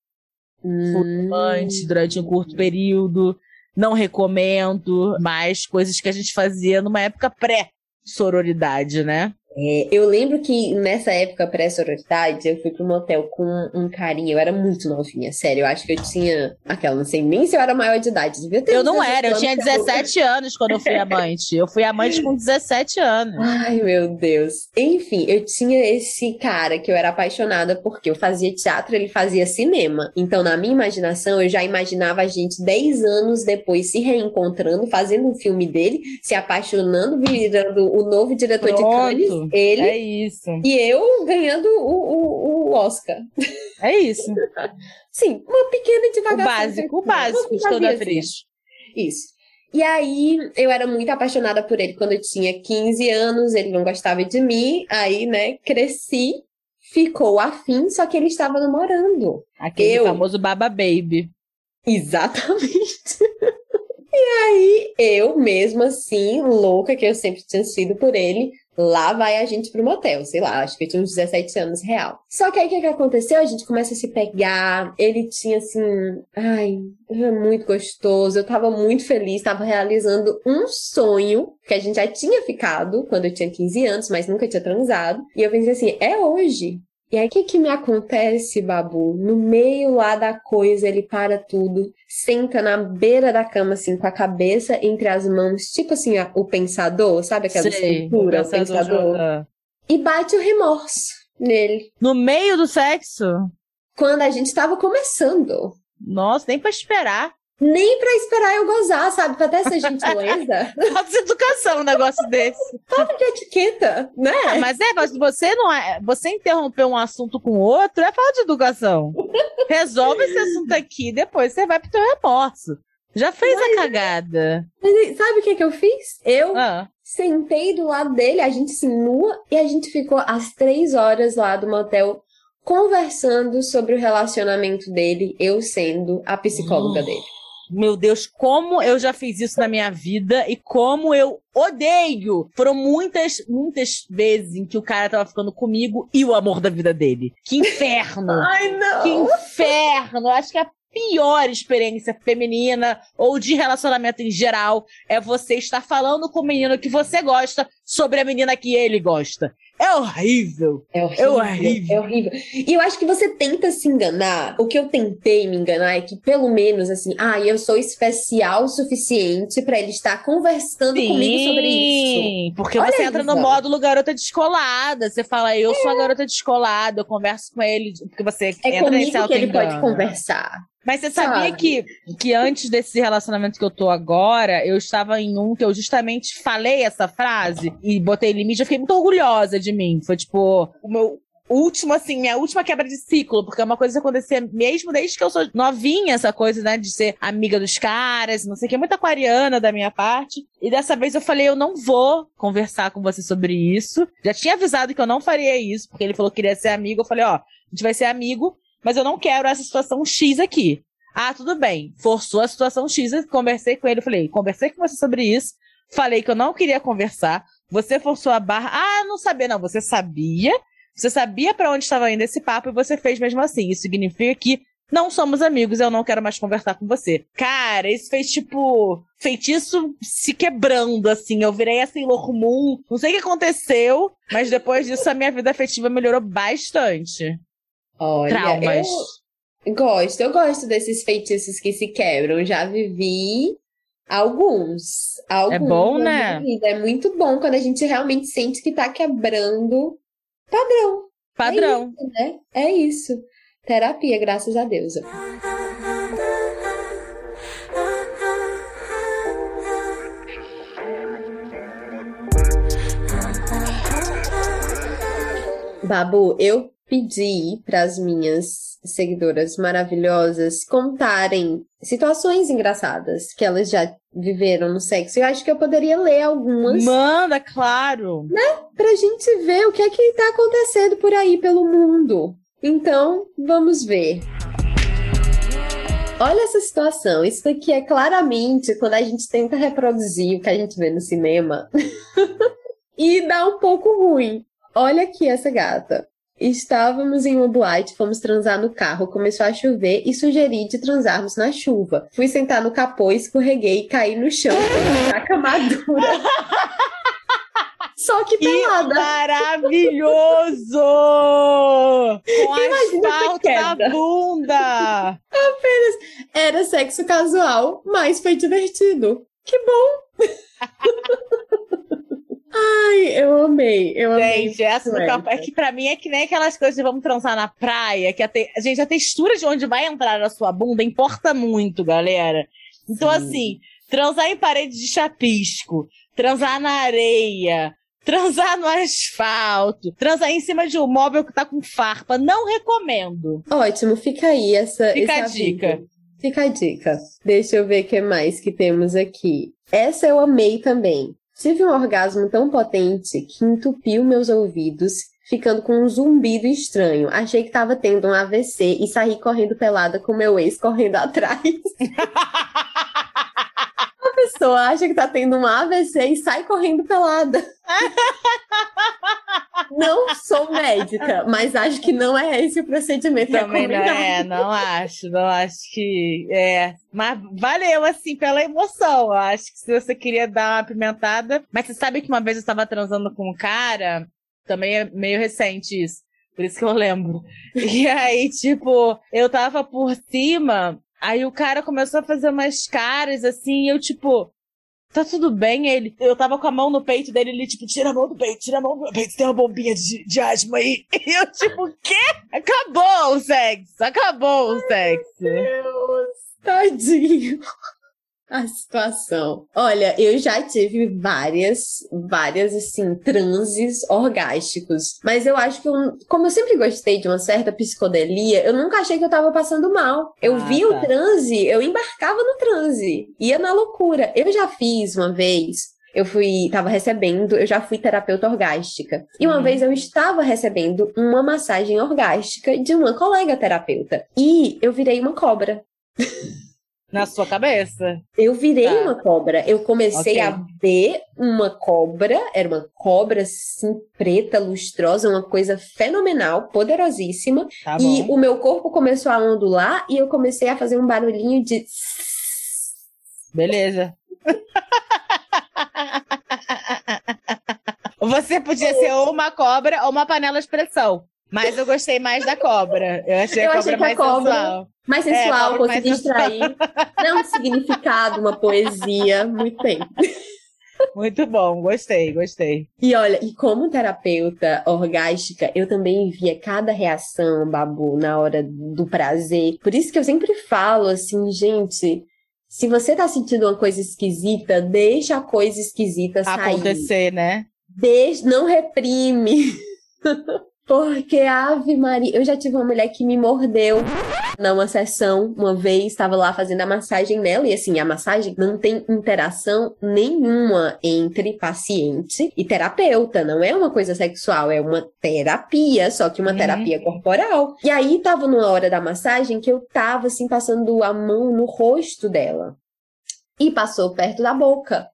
Hum. Fui amante durante um curto período. Não recomendo, mas coisas que a gente fazia numa época pré-sororidade, né? É, eu lembro que nessa época pré-sororidade, eu fui pro motel com um carinha, eu era muito novinha, sério, eu acho que eu tinha aquela, não sei nem se eu era maior de idade, devia ter Eu não era, eu tinha 17 eu... anos quando eu fui amante, eu fui amante com 17 anos. Ai, meu Deus. Enfim, eu tinha esse cara que eu era apaixonada porque eu fazia teatro, ele fazia cinema. Então, na minha imaginação, eu já imaginava a gente 10 anos depois se reencontrando, fazendo um filme dele, se apaixonando, virando o novo diretor Pronto. de Cannes ele. É isso. E eu ganhando o, o, o Oscar. É isso. Sim, uma pequena divagação. O básico, o básico de toda atriz. Isso. E aí, eu era muito apaixonada por ele quando eu tinha 15 anos, ele não gostava de mim, aí, né, cresci, ficou afim, só que ele estava namorando. Aquele eu... famoso Baba Baby. Exatamente. E aí, eu mesmo assim, louca que eu sempre tinha sido por ele, Lá vai a gente pro motel, sei lá, acho que eu tinha uns 17 anos real. Só que aí o que, que aconteceu? A gente começa a se pegar. Ele tinha assim. Ai, muito gostoso. Eu tava muito feliz, tava realizando um sonho que a gente já tinha ficado quando eu tinha 15 anos, mas nunca tinha transado. E eu pensei assim: é hoje. E aí, o que, que me acontece, Babu? No meio lá da coisa, ele para tudo, senta na beira da cama, assim, com a cabeça entre as mãos, tipo assim, a, o pensador, sabe aquela escultura, o pensador? E bate o remorso nele. No meio do sexo? Quando a gente estava começando. Nossa, nem pra esperar. Nem pra esperar eu gozar, sabe? Pra ter essa gentileza. Falta de educação um negócio desse. Falta de etiqueta, né? Ah, mas é, mas você não é. Você interromper um assunto com outro é falta de educação. Resolve esse assunto aqui, depois você vai pro teu remorso. Já fez mas, a cagada. Mas sabe o que, que eu fiz? Eu ah. sentei do lado dele, a gente se nua e a gente ficou às três horas lá do motel conversando sobre o relacionamento dele, eu sendo a psicóloga oh. dele. Meu Deus, como eu já fiz isso na minha vida e como eu odeio. Foram muitas, muitas vezes em que o cara tava ficando comigo e o amor da vida dele. Que inferno! Ai, não! Que inferno! Acho que a pior experiência feminina ou de relacionamento em geral é você estar falando com o menino que você gosta sobre a menina que ele gosta. É horrível. É horrível. É horrível. É horrível. E eu acho que você tenta se enganar. O que eu tentei me enganar é que, pelo menos, assim, ah, eu sou especial o suficiente para ele estar conversando Sim, comigo sobre isso. Porque Olha você entra no módulo garota descolada. Você fala, eu é. sou a é. garota descolada, eu converso com ele, porque você é entra nesse que ele pode conversar. Mas você sabia que, que antes desse relacionamento que eu tô agora, eu estava em um que eu justamente falei essa frase e botei limite, eu fiquei muito orgulhosa de mim. Foi tipo, o meu último, assim, minha última quebra de ciclo, porque é uma coisa que acontecia mesmo desde que eu sou novinha, essa coisa, né, de ser amiga dos caras, não sei o que, muito aquariana da minha parte. E dessa vez eu falei, eu não vou conversar com você sobre isso. Já tinha avisado que eu não faria isso, porque ele falou que queria ser amigo. Eu falei, ó, a gente vai ser amigo, mas eu não quero essa situação X aqui. Ah, tudo bem. Forçou a situação X, conversei com ele, falei, conversei com você sobre isso, falei que eu não queria conversar, você forçou a barra. Ah, não sabia, não. Você sabia, você sabia para onde estava indo esse papo e você fez mesmo assim. Isso significa que não somos amigos, eu não quero mais conversar com você. Cara, isso fez tipo feitiço se quebrando, assim. Eu virei a Sailor Moon. Não sei o que aconteceu, mas depois disso a minha vida afetiva melhorou bastante. Olha, Traumas. Eu gosto, eu gosto desses feitiços que se quebram. Já vivi alguns. alguns é bom, né? É muito bom quando a gente realmente sente que tá quebrando padrão. Padrão. É isso, né? É isso. Terapia, graças a Deus. Babu, eu pedi para as minhas seguidoras maravilhosas contarem situações engraçadas que elas já viveram no sexo. Eu acho que eu poderia ler algumas. Manda, claro. Né? Pra gente ver o que é que tá acontecendo por aí pelo mundo. Então, vamos ver. Olha essa situação. Isso aqui é claramente quando a gente tenta reproduzir o que a gente vê no cinema e dá um pouco ruim. Olha aqui essa gata. Estávamos em uma boate, fomos transar no carro, começou a chover e sugeri de transarmos na chuva. Fui sentar no capô, escorreguei e caí no chão com uma madura. Só que pelada. maravilhoso! Com asfalto na bunda! Apenas era sexo casual, mas foi divertido. Que bom! Eu amei, eu amei. Gente, essa do capô é que pra mim é que nem aquelas coisas de vamos transar na praia, que a te... gente, a textura de onde vai entrar a sua bunda importa muito, galera. Então, Sim. assim, transar em parede de chapisco, transar na areia, transar no asfalto, transar em cima de um móvel que tá com farpa, não recomendo. Ótimo, fica aí essa Fica a dica. Fica a dica. Deixa eu ver o que mais que temos aqui. Essa eu amei também. Tive um orgasmo tão potente que entupiu meus ouvidos, ficando com um zumbido estranho. Achei que estava tendo um AVC e saí correndo pelada com meu ex correndo atrás. Pessoa acha que tá tendo um AVC e sai correndo pelada. não sou médica, mas acho que não é esse o procedimento Também não é, não acho, não acho que é. Mas valeu, assim, pela emoção. Acho que se você queria dar uma pimentada. Mas você sabe que uma vez eu estava transando com um cara, também é meio recente isso. Por isso que eu lembro. E aí, tipo, eu tava por cima, aí o cara começou a fazer umas caras assim, e eu, tipo, tá tudo bem? Ele, eu tava com a mão no peito dele, ele, tipo, tira a mão do peito, tira a mão do peito, tem uma bombinha de, de asma aí. E eu, tipo, o quê? Acabou o sexo, acabou o sexo. Meu Deus, tadinho a situação. Olha, eu já tive várias, várias, assim, transes orgásticos. Mas eu acho que, eu, como eu sempre gostei de uma certa psicodelia, eu nunca achei que eu tava passando mal. Eu ah, vi tá. o transe, eu embarcava no transe. Ia na loucura. Eu já fiz uma vez eu fui, tava recebendo, eu já fui terapeuta orgástica. E uma uhum. vez eu estava recebendo uma massagem orgástica de uma colega terapeuta. E eu virei uma cobra. Na sua cabeça. Eu virei tá. uma cobra. Eu comecei okay. a ver uma cobra, era uma cobra assim, preta, lustrosa, uma coisa fenomenal, poderosíssima. Tá e o meu corpo começou a ondular e eu comecei a fazer um barulhinho de. Beleza. Você podia ser ou uma cobra ou uma panela de pressão. Mas eu gostei mais da cobra. Eu achei eu a cobra mais cobra sensual. Mais é, sensual, é, consegui extrair. Não um significado, uma poesia. Muito bem. Muito bom, gostei, gostei. E olha, e como terapeuta orgástica, eu também via cada reação, Babu, na hora do prazer. Por isso que eu sempre falo assim, gente, se você tá sentindo uma coisa esquisita, deixa a coisa esquisita sair. Acontecer, né? Deixa, não reprime. Porque Ave Maria, eu já tive uma mulher que me mordeu numa sessão uma vez, estava lá fazendo a massagem nela, e assim, a massagem não tem interação nenhuma entre paciente e terapeuta, não é uma coisa sexual, é uma terapia, só que uma uhum. terapia corporal. E aí tava numa hora da massagem que eu tava assim passando a mão no rosto dela. E passou perto da boca.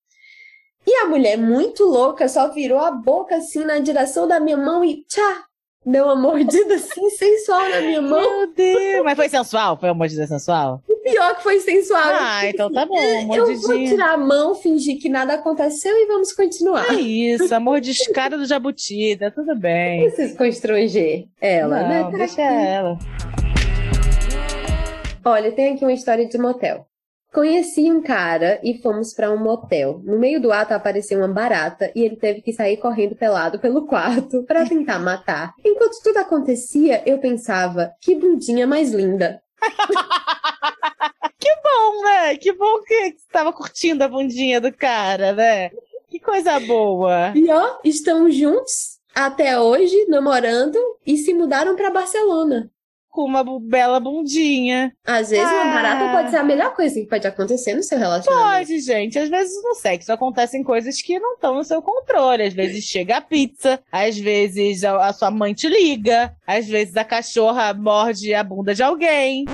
E a mulher, muito louca, só virou a boca assim na direção da minha mão e tchá, deu uma mordida assim sensual na minha mão. Meu Deus! Mas foi sensual? Foi uma mordida sensual? O pior que foi sensual. Ah, então tá bom. Mordidinha. Eu vou tirar a mão, fingir que nada aconteceu e vamos continuar. É isso, a mordiscada do jabuti, tá tudo bem. Não precisa constranger ela, Não, né? Deixa ela. Olha, tem aqui uma história de motel. Conheci um cara e fomos para um motel. No meio do ato apareceu uma barata e ele teve que sair correndo pelado pelo quarto para tentar matar. Enquanto tudo acontecia, eu pensava: que bundinha mais linda. que bom, né? Que bom que você estava curtindo a bundinha do cara, né? Que coisa boa. E ó, estão juntos até hoje, namorando e se mudaram para Barcelona com uma bela bundinha. Às vezes ah. uma barata pode ser a melhor coisa que pode acontecer no seu relacionamento. Pode, gente. Às vezes no sexo acontecem coisas que não estão no seu controle. Às vezes chega a pizza, às vezes a, a, sua mãe te liga, às vezes a cachorra morde a bunda de alguém.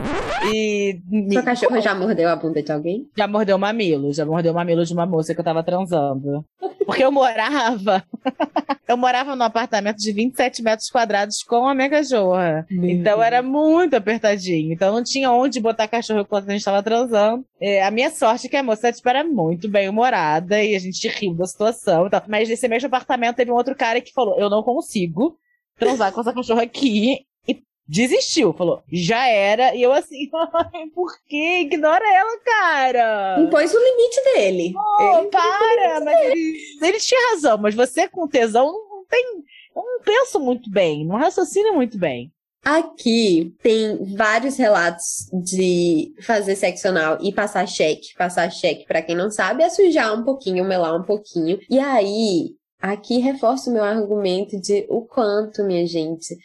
E. Sua cachorra já mordeu a bunda de alguém? Já mordeu o mamilo, já mordeu o mamilo de uma moça que eu tava transando. Porque eu morava. eu morava num apartamento de 27 metros quadrados com a minha cachorra. Meu então Deus. era muito apertadinho. Então não tinha onde botar cachorro enquanto a gente estava transando. É, a minha sorte é que a moça tipo, era muito bem humorada e a gente riu da situação. Então. Mas nesse mesmo apartamento teve um outro cara que falou: Eu não consigo transar com essa cachorra aqui. E desistiu, falou, já era. E eu assim, por que? Ignora ela, cara. Impôs o limite dele. Oh, ele para! Mas ele, ele tinha razão, mas você com tesão não tem. não pensa muito bem, não raciocina muito bem. Aqui tem vários relatos de fazer sexo anal e passar cheque. Passar cheque, para quem não sabe, é sujar um pouquinho, melar um pouquinho. E aí, aqui reforça o meu argumento de o quanto, minha gente,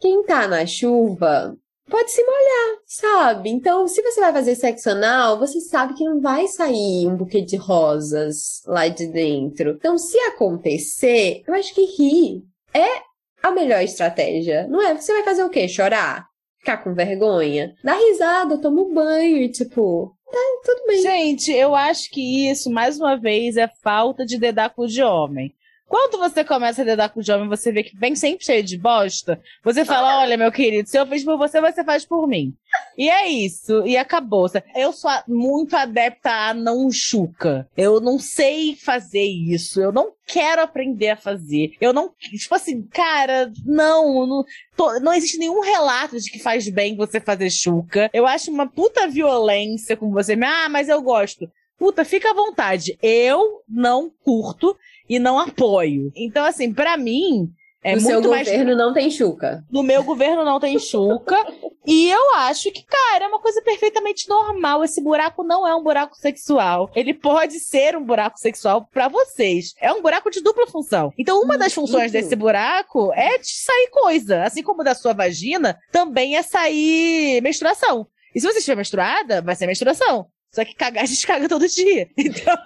quem tá na chuva pode se molhar, sabe? Então, se você vai fazer sexo anal, você sabe que não vai sair um buquê de rosas lá de dentro. Então, se acontecer, eu acho que rir é a melhor estratégia. Não é? Você vai fazer o quê? Chorar? Ficar com vergonha? Dar risada, toma um banho e tipo. Tá, tudo bem. Gente, eu acho que isso, mais uma vez, é falta de dedaco de homem. Quando você começa a lidar com o jovem, você vê que vem sempre cheio de bosta. Você fala: olha, meu querido, se eu fiz por você, você faz por mim. E é isso. E acabou. Eu sou muito adepta a não chuca. Eu não sei fazer isso. Eu não quero aprender a fazer. Eu não. Tipo assim, cara, não. Não, tô, não existe nenhum relato de que faz bem você fazer chuca. Eu acho uma puta violência com você. Ah, mas eu gosto. Puta, fica à vontade. Eu não curto e não apoio. Então, assim, para mim, é no muito seu governo mais... não tem chuca. No meu governo não tem chuca. e eu acho que, cara, é uma coisa perfeitamente normal. Esse buraco não é um buraco sexual. Ele pode ser um buraco sexual para vocês. É um buraco de dupla função. Então, uma das funções desse buraco é de sair coisa. Assim como da sua vagina, também é sair menstruação. E se você estiver menstruada, vai ser menstruação. Só que cagar a gente caga todo dia. Então,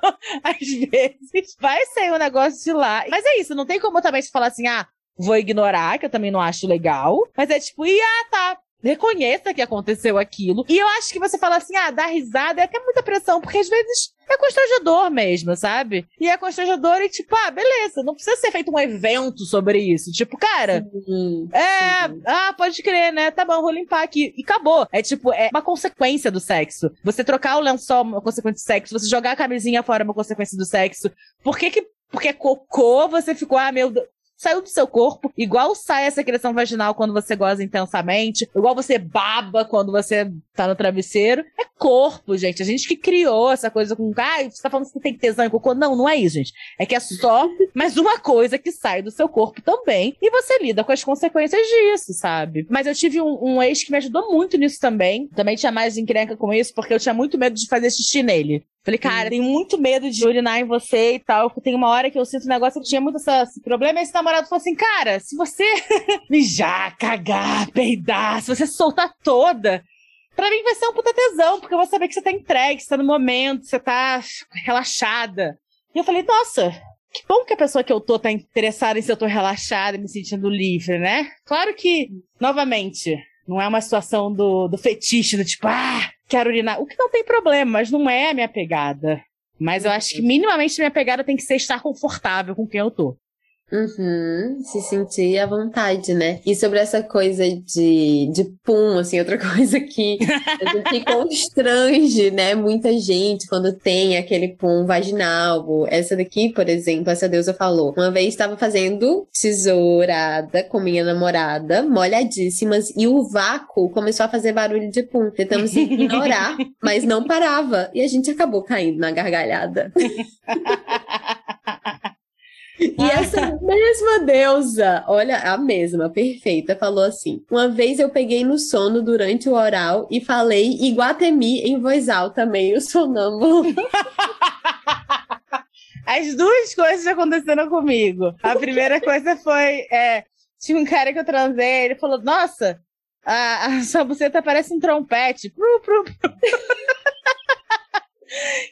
às vezes, vai sair um negócio de lá. Mas é isso, não tem como também se falar assim, ah, vou ignorar, que eu também não acho legal. Mas é tipo, e ah, tá. Reconheça que aconteceu aquilo. E eu acho que você fala assim, ah, dar risada é até muita pressão, porque às vezes é constrangedor mesmo, sabe? E é constrangedor e tipo, ah, beleza, não precisa ser feito um evento sobre isso. Tipo, cara, sim, é, sim. ah, pode crer, né? Tá bom, vou limpar aqui. E acabou. É tipo, é uma consequência do sexo. Você trocar o lençol é uma consequência do sexo, você jogar a camisinha fora é uma consequência do sexo. Por que que porque é cocô, você ficou, ah, meu Deus saiu do seu corpo, igual sai a secreção vaginal quando você goza intensamente, igual você baba quando você tá no travesseiro. É corpo, gente. A gente que criou essa coisa com, ah, você tá falando que tem tesão em cocô. Não, não é isso, gente. É que é só mais uma coisa que sai do seu corpo também e você lida com as consequências disso, sabe? Mas eu tive um, um ex que me ajudou muito nisso também. Também tinha mais encrenca com isso, porque eu tinha muito medo de fazer xixi nele. Falei, cara, tenho muito medo de urinar em você e tal. Tem uma hora que eu sinto um negócio que tinha muito essa, esse problema. E esse namorado falou assim: cara, se você mijar, cagar, peidar, se você soltar toda, pra mim vai ser um puta tesão, porque eu vou saber que você tá entregue, você tá no momento, você tá relaxada. E eu falei, nossa, que bom que a pessoa que eu tô tá interessada em se eu tô relaxada me sentindo livre, né? Claro que, novamente, não é uma situação do, do fetiche, do tipo, ah, quero urinar. O que não tem problema, mas não é a minha pegada. Mas eu acho que minimamente minha pegada tem que ser estar confortável com quem eu tô. Uhum, se sentir à vontade, né? E sobre essa coisa de, de pum, assim, outra coisa que a gente constrange, né? Muita gente quando tem aquele pum vaginal. Essa daqui, por exemplo, essa deusa falou. Uma vez estava fazendo tesourada com minha namorada, molhadíssimas, e o vácuo começou a fazer barulho de pum. Tentamos ignorar, mas não parava. E a gente acabou caindo na gargalhada. E essa mesma deusa, olha, a mesma, perfeita, falou assim: Uma vez eu peguei no sono durante o oral e falei Iguatemi em voz alta, meio sonâmbulo. As duas coisas aconteceram comigo. A primeira coisa foi: é, tinha um cara que eu transei, ele falou: Nossa, a, a sua buceta parece um trompete. Pru, pru, pru.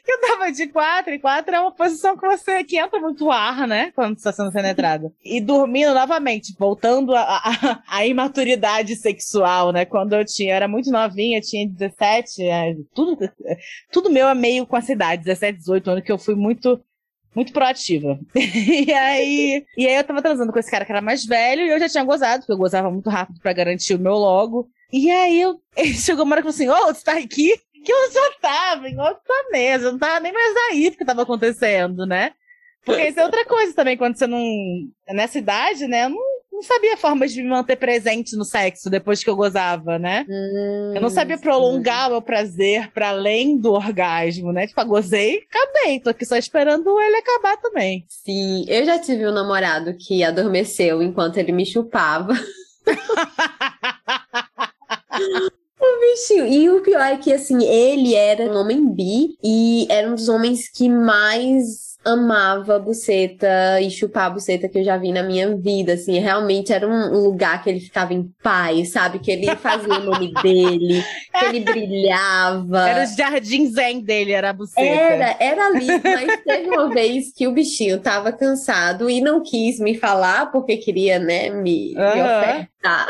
Eu tava de quatro, e quatro é uma posição que você que entra muito ar, né? Quando está sendo penetrado. E dormindo novamente, voltando à imaturidade sexual, né? Quando eu tinha, eu era muito novinha, tinha 17, é, tudo, tudo meu é meio com essa idade, 17, 18 anos, que eu fui muito muito proativa. e aí, e aí eu tava transando com esse cara que era mais velho e eu já tinha gozado, porque eu gozava muito rápido para garantir o meu logo. E aí eu, ele chegou uma hora e falou assim: Ô, oh, você tá aqui? Que eu já tava em outra mesa, não tava nem mais aí do que tava acontecendo, né? Porque isso é outra coisa também, quando você não. Nessa idade, né? Eu não, não sabia formas de me manter presente no sexo depois que eu gozava, né? Hum, eu não sabia prolongar o meu prazer para além do orgasmo, né? Tipo, gozei, acabei. Tô aqui só esperando ele acabar também. Sim, eu já tive um namorado que adormeceu enquanto ele me chupava. O bichinho. E o pior é que, assim, ele era um homem bi e era um dos homens que mais amava a buceta e chupar a buceta que eu já vi na minha vida, assim, realmente era um lugar que ele ficava em paz, sabe? Que ele fazia o nome dele, que ele brilhava. Era o jardim zen dele, era a buceta. Era, era ali, mas teve uma vez que o bichinho tava cansado e não quis me falar porque queria, né, me, uhum. me ofertar.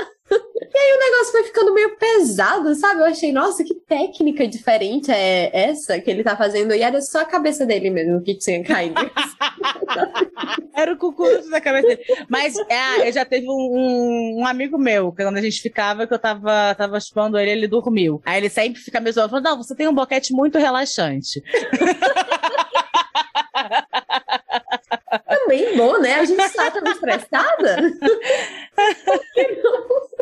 E aí o negócio foi ficando meio pesado, sabe? Eu achei, nossa, que técnica diferente é essa que ele tá fazendo. E era só a cabeça dele mesmo que tinha caído. era o cucuruto da cabeça dele. Mas é, eu já teve um, um, amigo meu, que quando a gente ficava, que eu tava, tava chupando ele, ele dormiu. Aí ele sempre fica me zoando, falando, não, você tem um boquete muito relaxante. Também bom, né? A gente está tão estressada.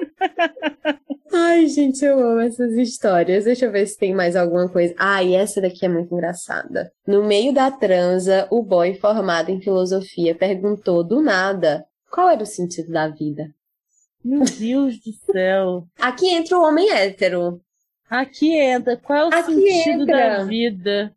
Ai, gente, eu amo essas histórias. Deixa eu ver se tem mais alguma coisa. Ah, e essa daqui é muito engraçada. No meio da transa, o boy formado em filosofia perguntou do nada qual era o sentido da vida. Meu Deus do céu. Aqui entra o homem hétero. Aqui entra. Qual é o Aqui sentido entra. da vida?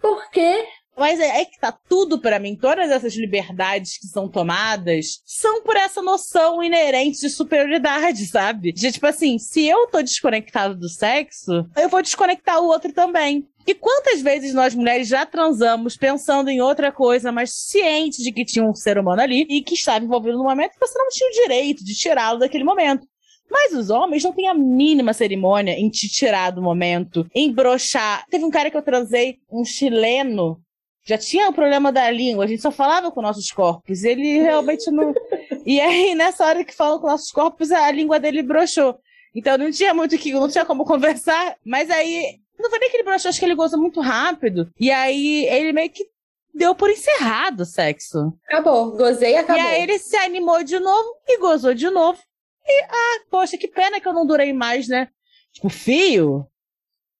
Por quê? Mas é, é, que tá tudo para mim, todas essas liberdades que são tomadas são por essa noção inerente de superioridade, sabe? De tipo assim, se eu tô desconectado do sexo, eu vou desconectar o outro também. E quantas vezes nós mulheres já transamos pensando em outra coisa, mas cientes de que tinha um ser humano ali e que estava envolvido no momento que você não tinha o direito de tirá-lo daquele momento. Mas os homens não têm a mínima cerimônia em te tirar do momento, em brochar. Teve um cara que eu transei, um chileno, já tinha o problema da língua, a gente só falava com nossos corpos. Ele realmente não. e aí, nessa hora que falam com nossos corpos, a língua dele brochou. Então não tinha muito que, não tinha como conversar. Mas aí, não foi nem que ele brochou, acho que ele gozou muito rápido. E aí, ele meio que deu por encerrado o sexo. Acabou, gozei e acabou. E aí ele se animou de novo e gozou de novo. E, ah, poxa, que pena que eu não durei mais, né? Tipo, fio,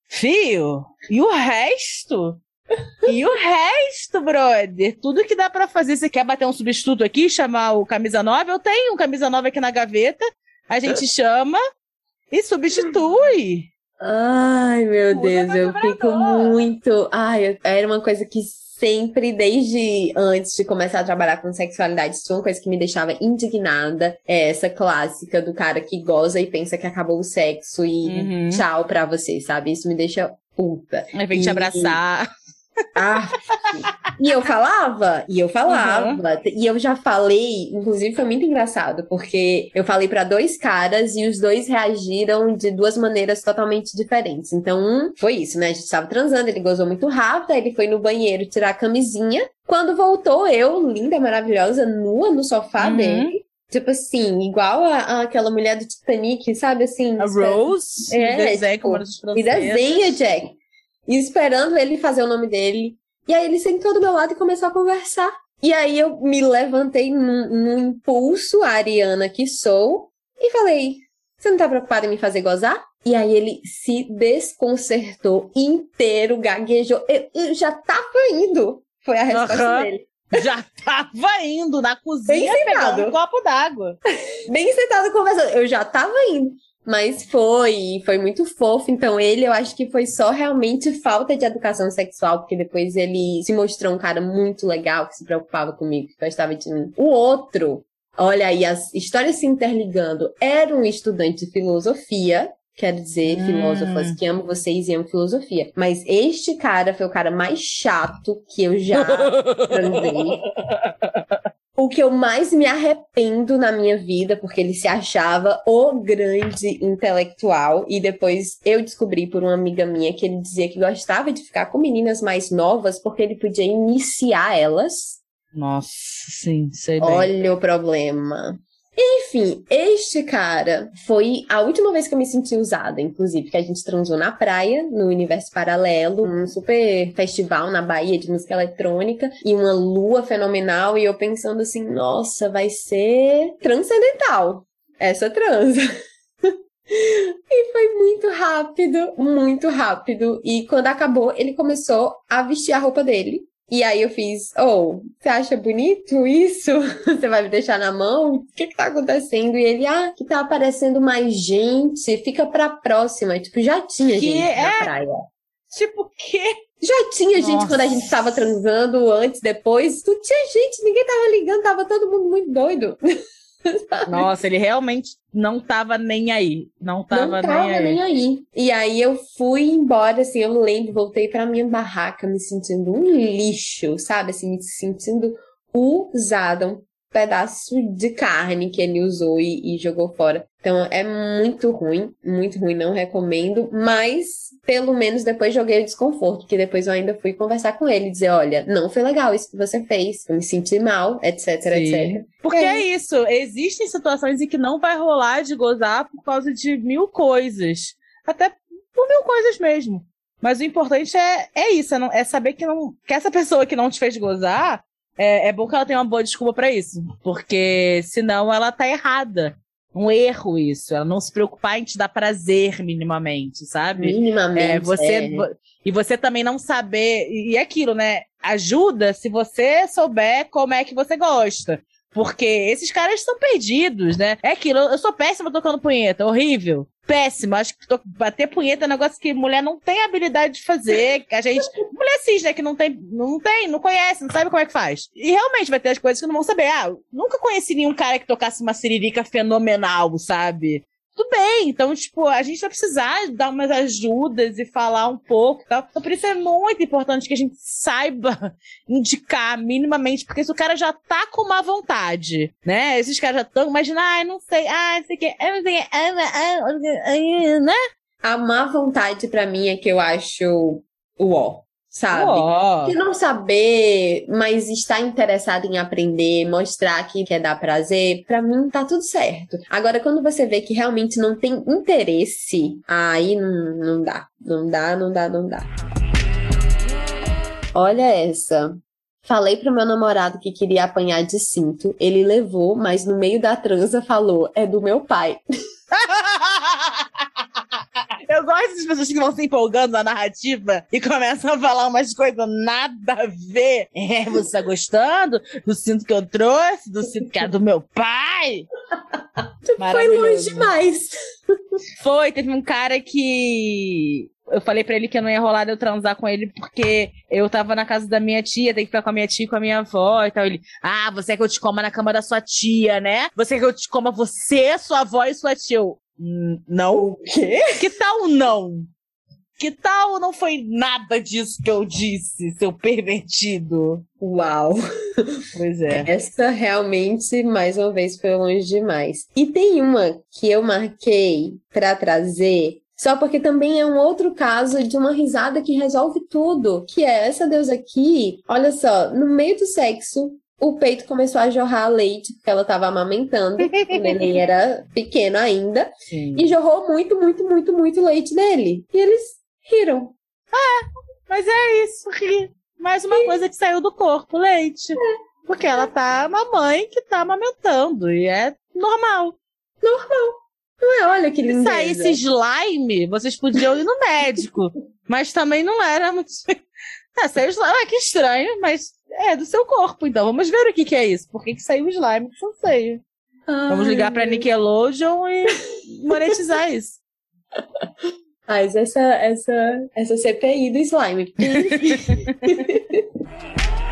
fio, e o resto? E o resto, brother? Tudo que dá para fazer. Você quer bater um substituto aqui, chamar o camisa 9? Eu tenho um camisa 9 aqui na gaveta. A gente chama e substitui. Ai, meu Deus, eu fico muito. Ai, era uma coisa que sempre, desde antes de começar a trabalhar com sexualidade, isso é uma coisa que me deixava indignada. É essa clássica do cara que goza e pensa que acabou o sexo e uhum. tchau pra você, sabe? Isso me deixa puta. Aí vem e... te abraçar. Ah, e eu falava, e eu falava, uhum. e eu já falei, inclusive foi muito engraçado, porque eu falei para dois caras e os dois reagiram de duas maneiras totalmente diferentes. Então, um foi isso, né? A gente tava transando, ele gozou muito rápido, aí ele foi no banheiro tirar a camisinha. Quando voltou, eu, linda, maravilhosa, nua no sofá uhum. dele. Tipo assim, igual a, a, aquela mulher do Titanic, sabe assim? A Rose? É, desenha, tipo, e desenha, Jack. E esperando ele fazer o nome dele. E aí ele sentou do meu lado e começou a conversar. E aí eu me levantei num, num impulso, a Ariana que sou, e falei: Você não tá preocupada em me fazer gozar? E aí ele se desconcertou inteiro, gaguejou. Eu, eu já tava indo. Foi a resposta uhum. dele. Já tava indo na cozinha pegando um copo d'água. Bem sentado conversando. Eu já tava indo. Mas foi, foi muito fofo. Então, ele eu acho que foi só realmente falta de educação sexual, porque depois ele se mostrou um cara muito legal, que se preocupava comigo, que gostava de mim. O outro, olha aí, as histórias se interligando, era um estudante de filosofia. Quero dizer, hum. filósofas que amo vocês e amo filosofia. Mas este cara foi o cara mais chato que eu já transei. O que eu mais me arrependo na minha vida, porque ele se achava o grande intelectual, e depois eu descobri por uma amiga minha que ele dizia que gostava de ficar com meninas mais novas porque ele podia iniciar elas. Nossa, sim, sei bem. Olha o problema. Enfim, este cara foi a última vez que eu me senti usada, inclusive, que a gente transou na praia, no Universo Paralelo, um super festival na Bahia de música eletrônica, e uma lua fenomenal, e eu pensando assim, nossa, vai ser transcendental essa transa. E foi muito rápido, muito rápido. E quando acabou, ele começou a vestir a roupa dele. E aí eu fiz, oh, você acha bonito isso? Você vai me deixar na mão? O que que tá acontecendo? E ele, ah, que tá aparecendo mais gente, fica pra próxima. Tipo, já tinha que gente é? na praia. Tipo, que? Já tinha Nossa. gente quando a gente tava transando, antes, depois. Tu tinha gente, ninguém tava ligando, tava todo mundo muito doido. Nossa, ele realmente não tava nem aí. Não tava, não tava nem, aí. nem aí. E aí eu fui embora, assim, eu lembro, voltei pra minha barraca me sentindo um lixo, sabe? Assim, me sentindo usada, um pedaço de carne que ele usou e, e, jogou fora. Então é muito ruim, muito ruim, não recomendo, mas pelo menos depois joguei o desconforto, porque depois eu ainda fui conversar com ele, dizer, olha, não foi legal isso que você fez, eu me senti mal, etc, Sim. etc. Porque é. é isso, existem situações em que não vai rolar de gozar por causa de mil coisas, até por mil coisas mesmo. Mas o importante é, é isso, é, não, é saber que, não, que essa pessoa que não te fez gozar, é, é bom que ela tenha uma boa desculpa para isso. Porque senão ela tá errada. Um erro isso. Ela não se preocupar em te dar prazer minimamente, sabe? Minimamente. É, você, é. E você também não saber. E é aquilo, né? Ajuda se você souber como é que você gosta. Porque esses caras estão perdidos, né? É aquilo, eu sou péssima tocando punheta, horrível. Péssima. Acho que bater punheta é um negócio que mulher não tem habilidade de fazer. A gente. mulher cis, né? Que não tem, não tem, não conhece, não sabe como é que faz. E realmente vai ter as coisas que não vão saber. Ah, nunca conheci nenhum cara que tocasse uma siririca fenomenal, sabe? Tudo bem. Então, tipo, a gente vai precisar dar umas ajudas e falar um pouco e tal. Então, por isso é muito importante que a gente saiba indicar minimamente, porque se o cara já tá com má vontade, né? Esses caras já estão, imagina, ai, não sei, ai, não sei o que, sei né? A má vontade para mim é que eu acho o ó sabe? Oh. E não saber, mas estar interessado em aprender, mostrar que quer dar prazer, para mim tá tudo certo. Agora, quando você vê que realmente não tem interesse, aí não, não dá. Não dá, não dá, não dá. Olha essa. Falei pro meu namorado que queria apanhar de cinto. Ele levou, mas no meio da transa falou: é do meu pai. Eu gosto das pessoas que vão se empolgando na narrativa e começam a falar umas coisas nada a ver. É, você tá gostando do cinto que eu trouxe, do cinto que é do meu pai? Foi longe demais. Foi, teve um cara que eu falei para ele que eu não ia rolar de eu transar com ele porque eu tava na casa da minha tia, tem que ficar com a minha tia e com a minha avó e tal. Ele, ah, você quer que eu te coma na cama da sua tia, né? Você quer que eu te coma você, sua avó e sua tia? Eu, não. O quê? Que tal não? Que tal não foi nada disso que eu disse, seu pervertido? Uau! Pois é. Essa realmente, mais uma vez, foi longe demais. E tem uma que eu marquei para trazer, só porque também é um outro caso de uma risada que resolve tudo. Que é essa deusa aqui, olha só, no meio do sexo, o peito começou a jorrar leite, porque ela estava amamentando, o neném era pequeno ainda, Sim. e jorrou muito, muito, muito, muito leite dele. E eles riram. Ah, mas é isso, ri. Mais uma coisa que saiu do corpo, leite. É. Porque ela tá uma mãe que tá amamentando, e é normal. Normal. Não é, olha que lindo. Se saísse slime, vocês podiam ir no médico. mas também não era muito... É, saiu slime, ah, que estranho, mas é, do seu corpo. Então, vamos ver o que, que é isso. Por que, que saiu o slime? Que sei. Ai, vamos ligar pra Nickelodeon e monetizar isso. Mas essa, essa, essa CPI do slime.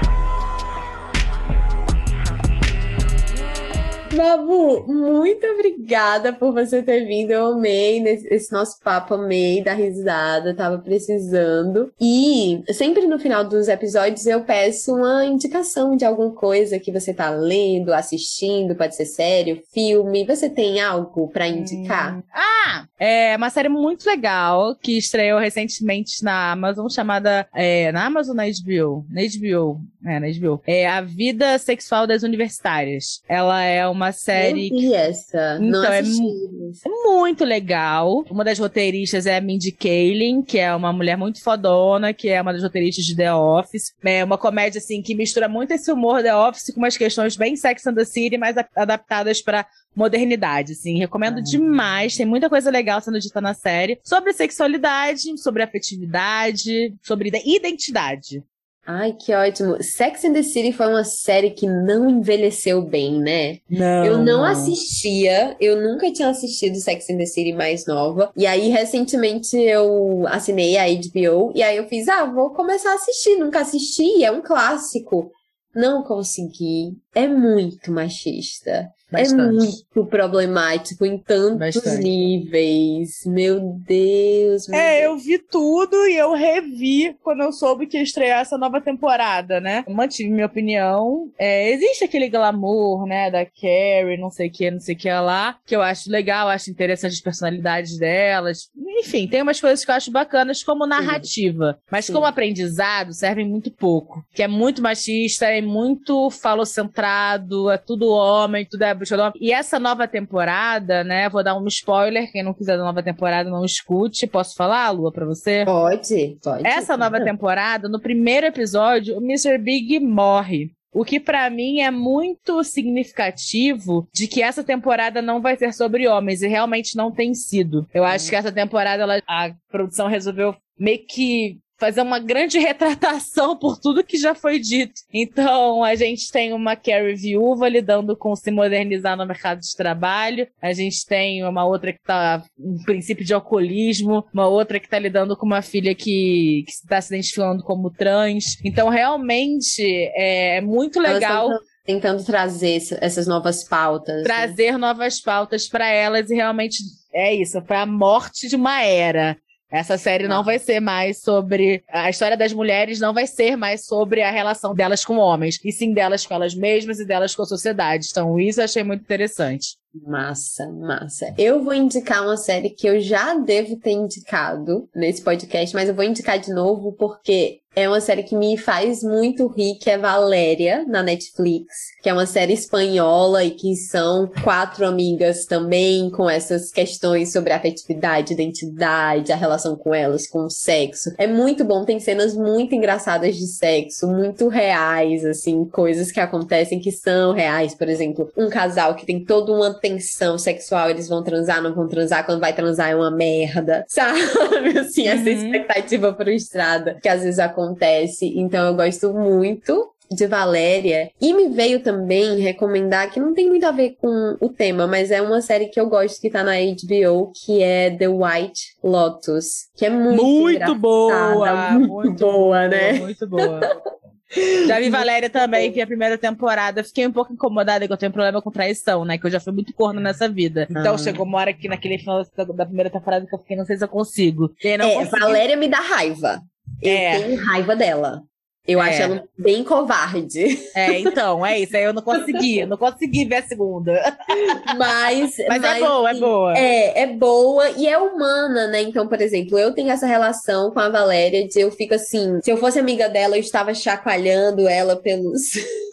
Babu, muito obrigada por você ter vindo. Eu amei esse nosso papo, amei da risada, tava precisando. E sempre no final dos episódios eu peço uma indicação de alguma coisa que você tá lendo, assistindo, pode ser sério, filme. Você tem algo para indicar? Hum. Ah, é uma série muito legal que estreou recentemente na Amazon chamada é, na Amazon na HBO, na HBO, é, na HBO. É A Vida Sexual das Universitárias. Ela é uma uma série. Eu vi essa. Então, é, é muito legal. Uma das roteiristas é a Mindy Kaling, que é uma mulher muito fodona, que é uma das roteiristas de The Office. É uma comédia, assim, que mistura muito esse humor The Office com umas questões bem Sex and the City, mas adaptadas para modernidade, assim. Recomendo ah. demais. Tem muita coisa legal sendo dita na série. Sobre sexualidade, sobre afetividade, sobre identidade. Ai, que ótimo. Sex and the City foi uma série que não envelheceu bem, né? Não. Eu não, não, assistia, eu nunca tinha assistido Sex and the City mais nova. E aí, recentemente, eu assinei a HBO e aí eu fiz, ah, vou começar a assistir. Nunca assisti, é um clássico. Não consegui. É muito machista. É Bastante. É muito problemático em tantos Bastante. níveis. Meu Deus. Meu é, Deus. eu vi tudo e eu revi quando eu soube que ia estrear essa nova temporada, né? Eu mantive minha opinião. É, existe aquele glamour, né, da Carrie, não sei o que, não sei o que lá, que eu acho legal, acho interessante as personalidades delas. Enfim, tem umas coisas que eu acho bacanas como narrativa. Sim. Mas Sim. como aprendizado, servem muito pouco. Que é muito machista, é muito falocentrado, é tudo homem, tudo é e essa nova temporada, né? Vou dar um spoiler. Quem não quiser da nova temporada, não escute. Posso falar, Lua, pra você? Pode, pode. Essa nova temporada, no primeiro episódio, o Mr. Big morre. O que para mim é muito significativo de que essa temporada não vai ser sobre homens e realmente não tem sido. Eu acho que essa temporada ela, a produção resolveu meio que fazer uma grande retratação por tudo que já foi dito. Então, a gente tem uma Carrie viúva lidando com se modernizar no mercado de trabalho, a gente tem uma outra que tá um princípio de alcoolismo, uma outra que tá lidando com uma filha que, está se identificando como trans. Então, realmente, é muito legal tentando trazer essas novas pautas. Né? Trazer né? novas pautas para elas e realmente É isso, foi a morte de uma era. Essa série não vai ser mais sobre. A história das mulheres não vai ser mais sobre a relação delas com homens, e sim delas com elas mesmas e delas com a sociedade. Então, isso eu achei muito interessante. Massa, massa. Eu vou indicar uma série que eu já devo ter indicado nesse podcast, mas eu vou indicar de novo porque é uma série que me faz muito rir, que é Valéria, na Netflix, que é uma série espanhola e que são quatro amigas também com essas questões sobre afetividade, identidade, a relação com elas, com o sexo. É muito bom, tem cenas muito engraçadas de sexo, muito reais, assim, coisas que acontecem que são reais. Por exemplo, um casal que tem toda uma tensão sexual, eles vão transar, não vão transar, quando vai transar é uma merda, sabe? Assim, essa uhum. expectativa frustrada que às vezes acontece acontece. Então eu gosto muito de Valéria. E me veio também recomendar, que não tem muito a ver com o tema, mas é uma série que eu gosto que tá na HBO, que é The White Lotus. Que é muito Muito boa! Muito, muito boa, boa, né? Muito boa. Já vi Valéria também, vi a primeira temporada. Fiquei um pouco incomodada que eu tenho problema com traição, né? Que eu já fui muito corno nessa vida. Então ah. chegou uma hora que naquele final da, primeira temporada que eu fiquei, não sei se eu consigo. é, consegui... Valéria me dá raiva. Eu é. tenho raiva dela. Eu é. acho ela bem covarde. É, então, é isso. Aí eu não consegui, não consegui ver a segunda. Mas, mas, mas é boa, é boa. É, é boa e é humana, né? Então, por exemplo, eu tenho essa relação com a Valéria de eu fico assim, se eu fosse amiga dela, eu estava chacoalhando ela pelos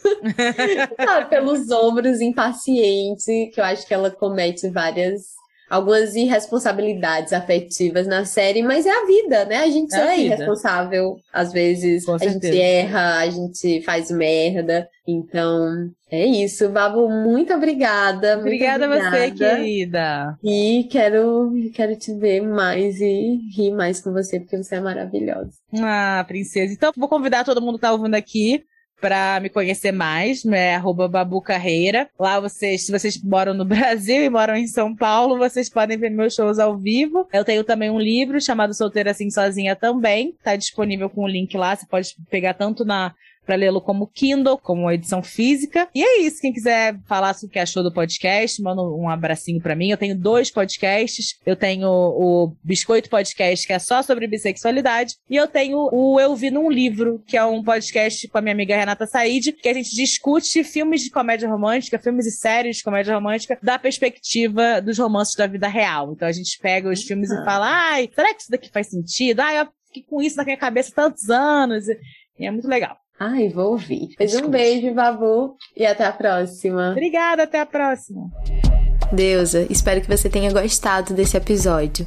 pelos ombros impaciente, que eu acho que ela comete várias algumas irresponsabilidades afetivas na série, mas é a vida, né? A gente é, é irresponsável às vezes, Com a certeza. gente erra, a gente faz merda. Então, é isso, Babu, muito obrigada. Obrigada, muito obrigada a você, querida. E quero, quero te ver mais e rir mais com você, porque você é maravilhosa. Ah, princesa. Então, vou convidar todo mundo que tá ouvindo aqui para me conhecer mais, é arroba Babu Carreira. Lá vocês, se vocês moram no Brasil e moram em São Paulo, vocês podem ver meus shows ao vivo. Eu tenho também um livro chamado Solteira Assim Sozinha também. Tá disponível com o link lá. Você pode pegar tanto na para lê-lo como Kindle, como edição física. E é isso. Quem quiser falar sobre o que achou do podcast, manda um abracinho para mim. Eu tenho dois podcasts. Eu tenho o Biscoito Podcast, que é só sobre bissexualidade. E eu tenho o Eu Vi Num Livro, que é um podcast com a minha amiga Renata Said, que a gente discute filmes de comédia romântica, filmes e séries de comédia romântica, da perspectiva dos romances da vida real. Então a gente pega os filmes e fala, ai, será que isso daqui faz sentido? Ai, eu fiquei com isso na minha cabeça tantos anos. E é muito legal. Ai, vou ouvir. Pois um beijo, Babu, e até a próxima. Obrigada, até a próxima. Deusa, espero que você tenha gostado desse episódio.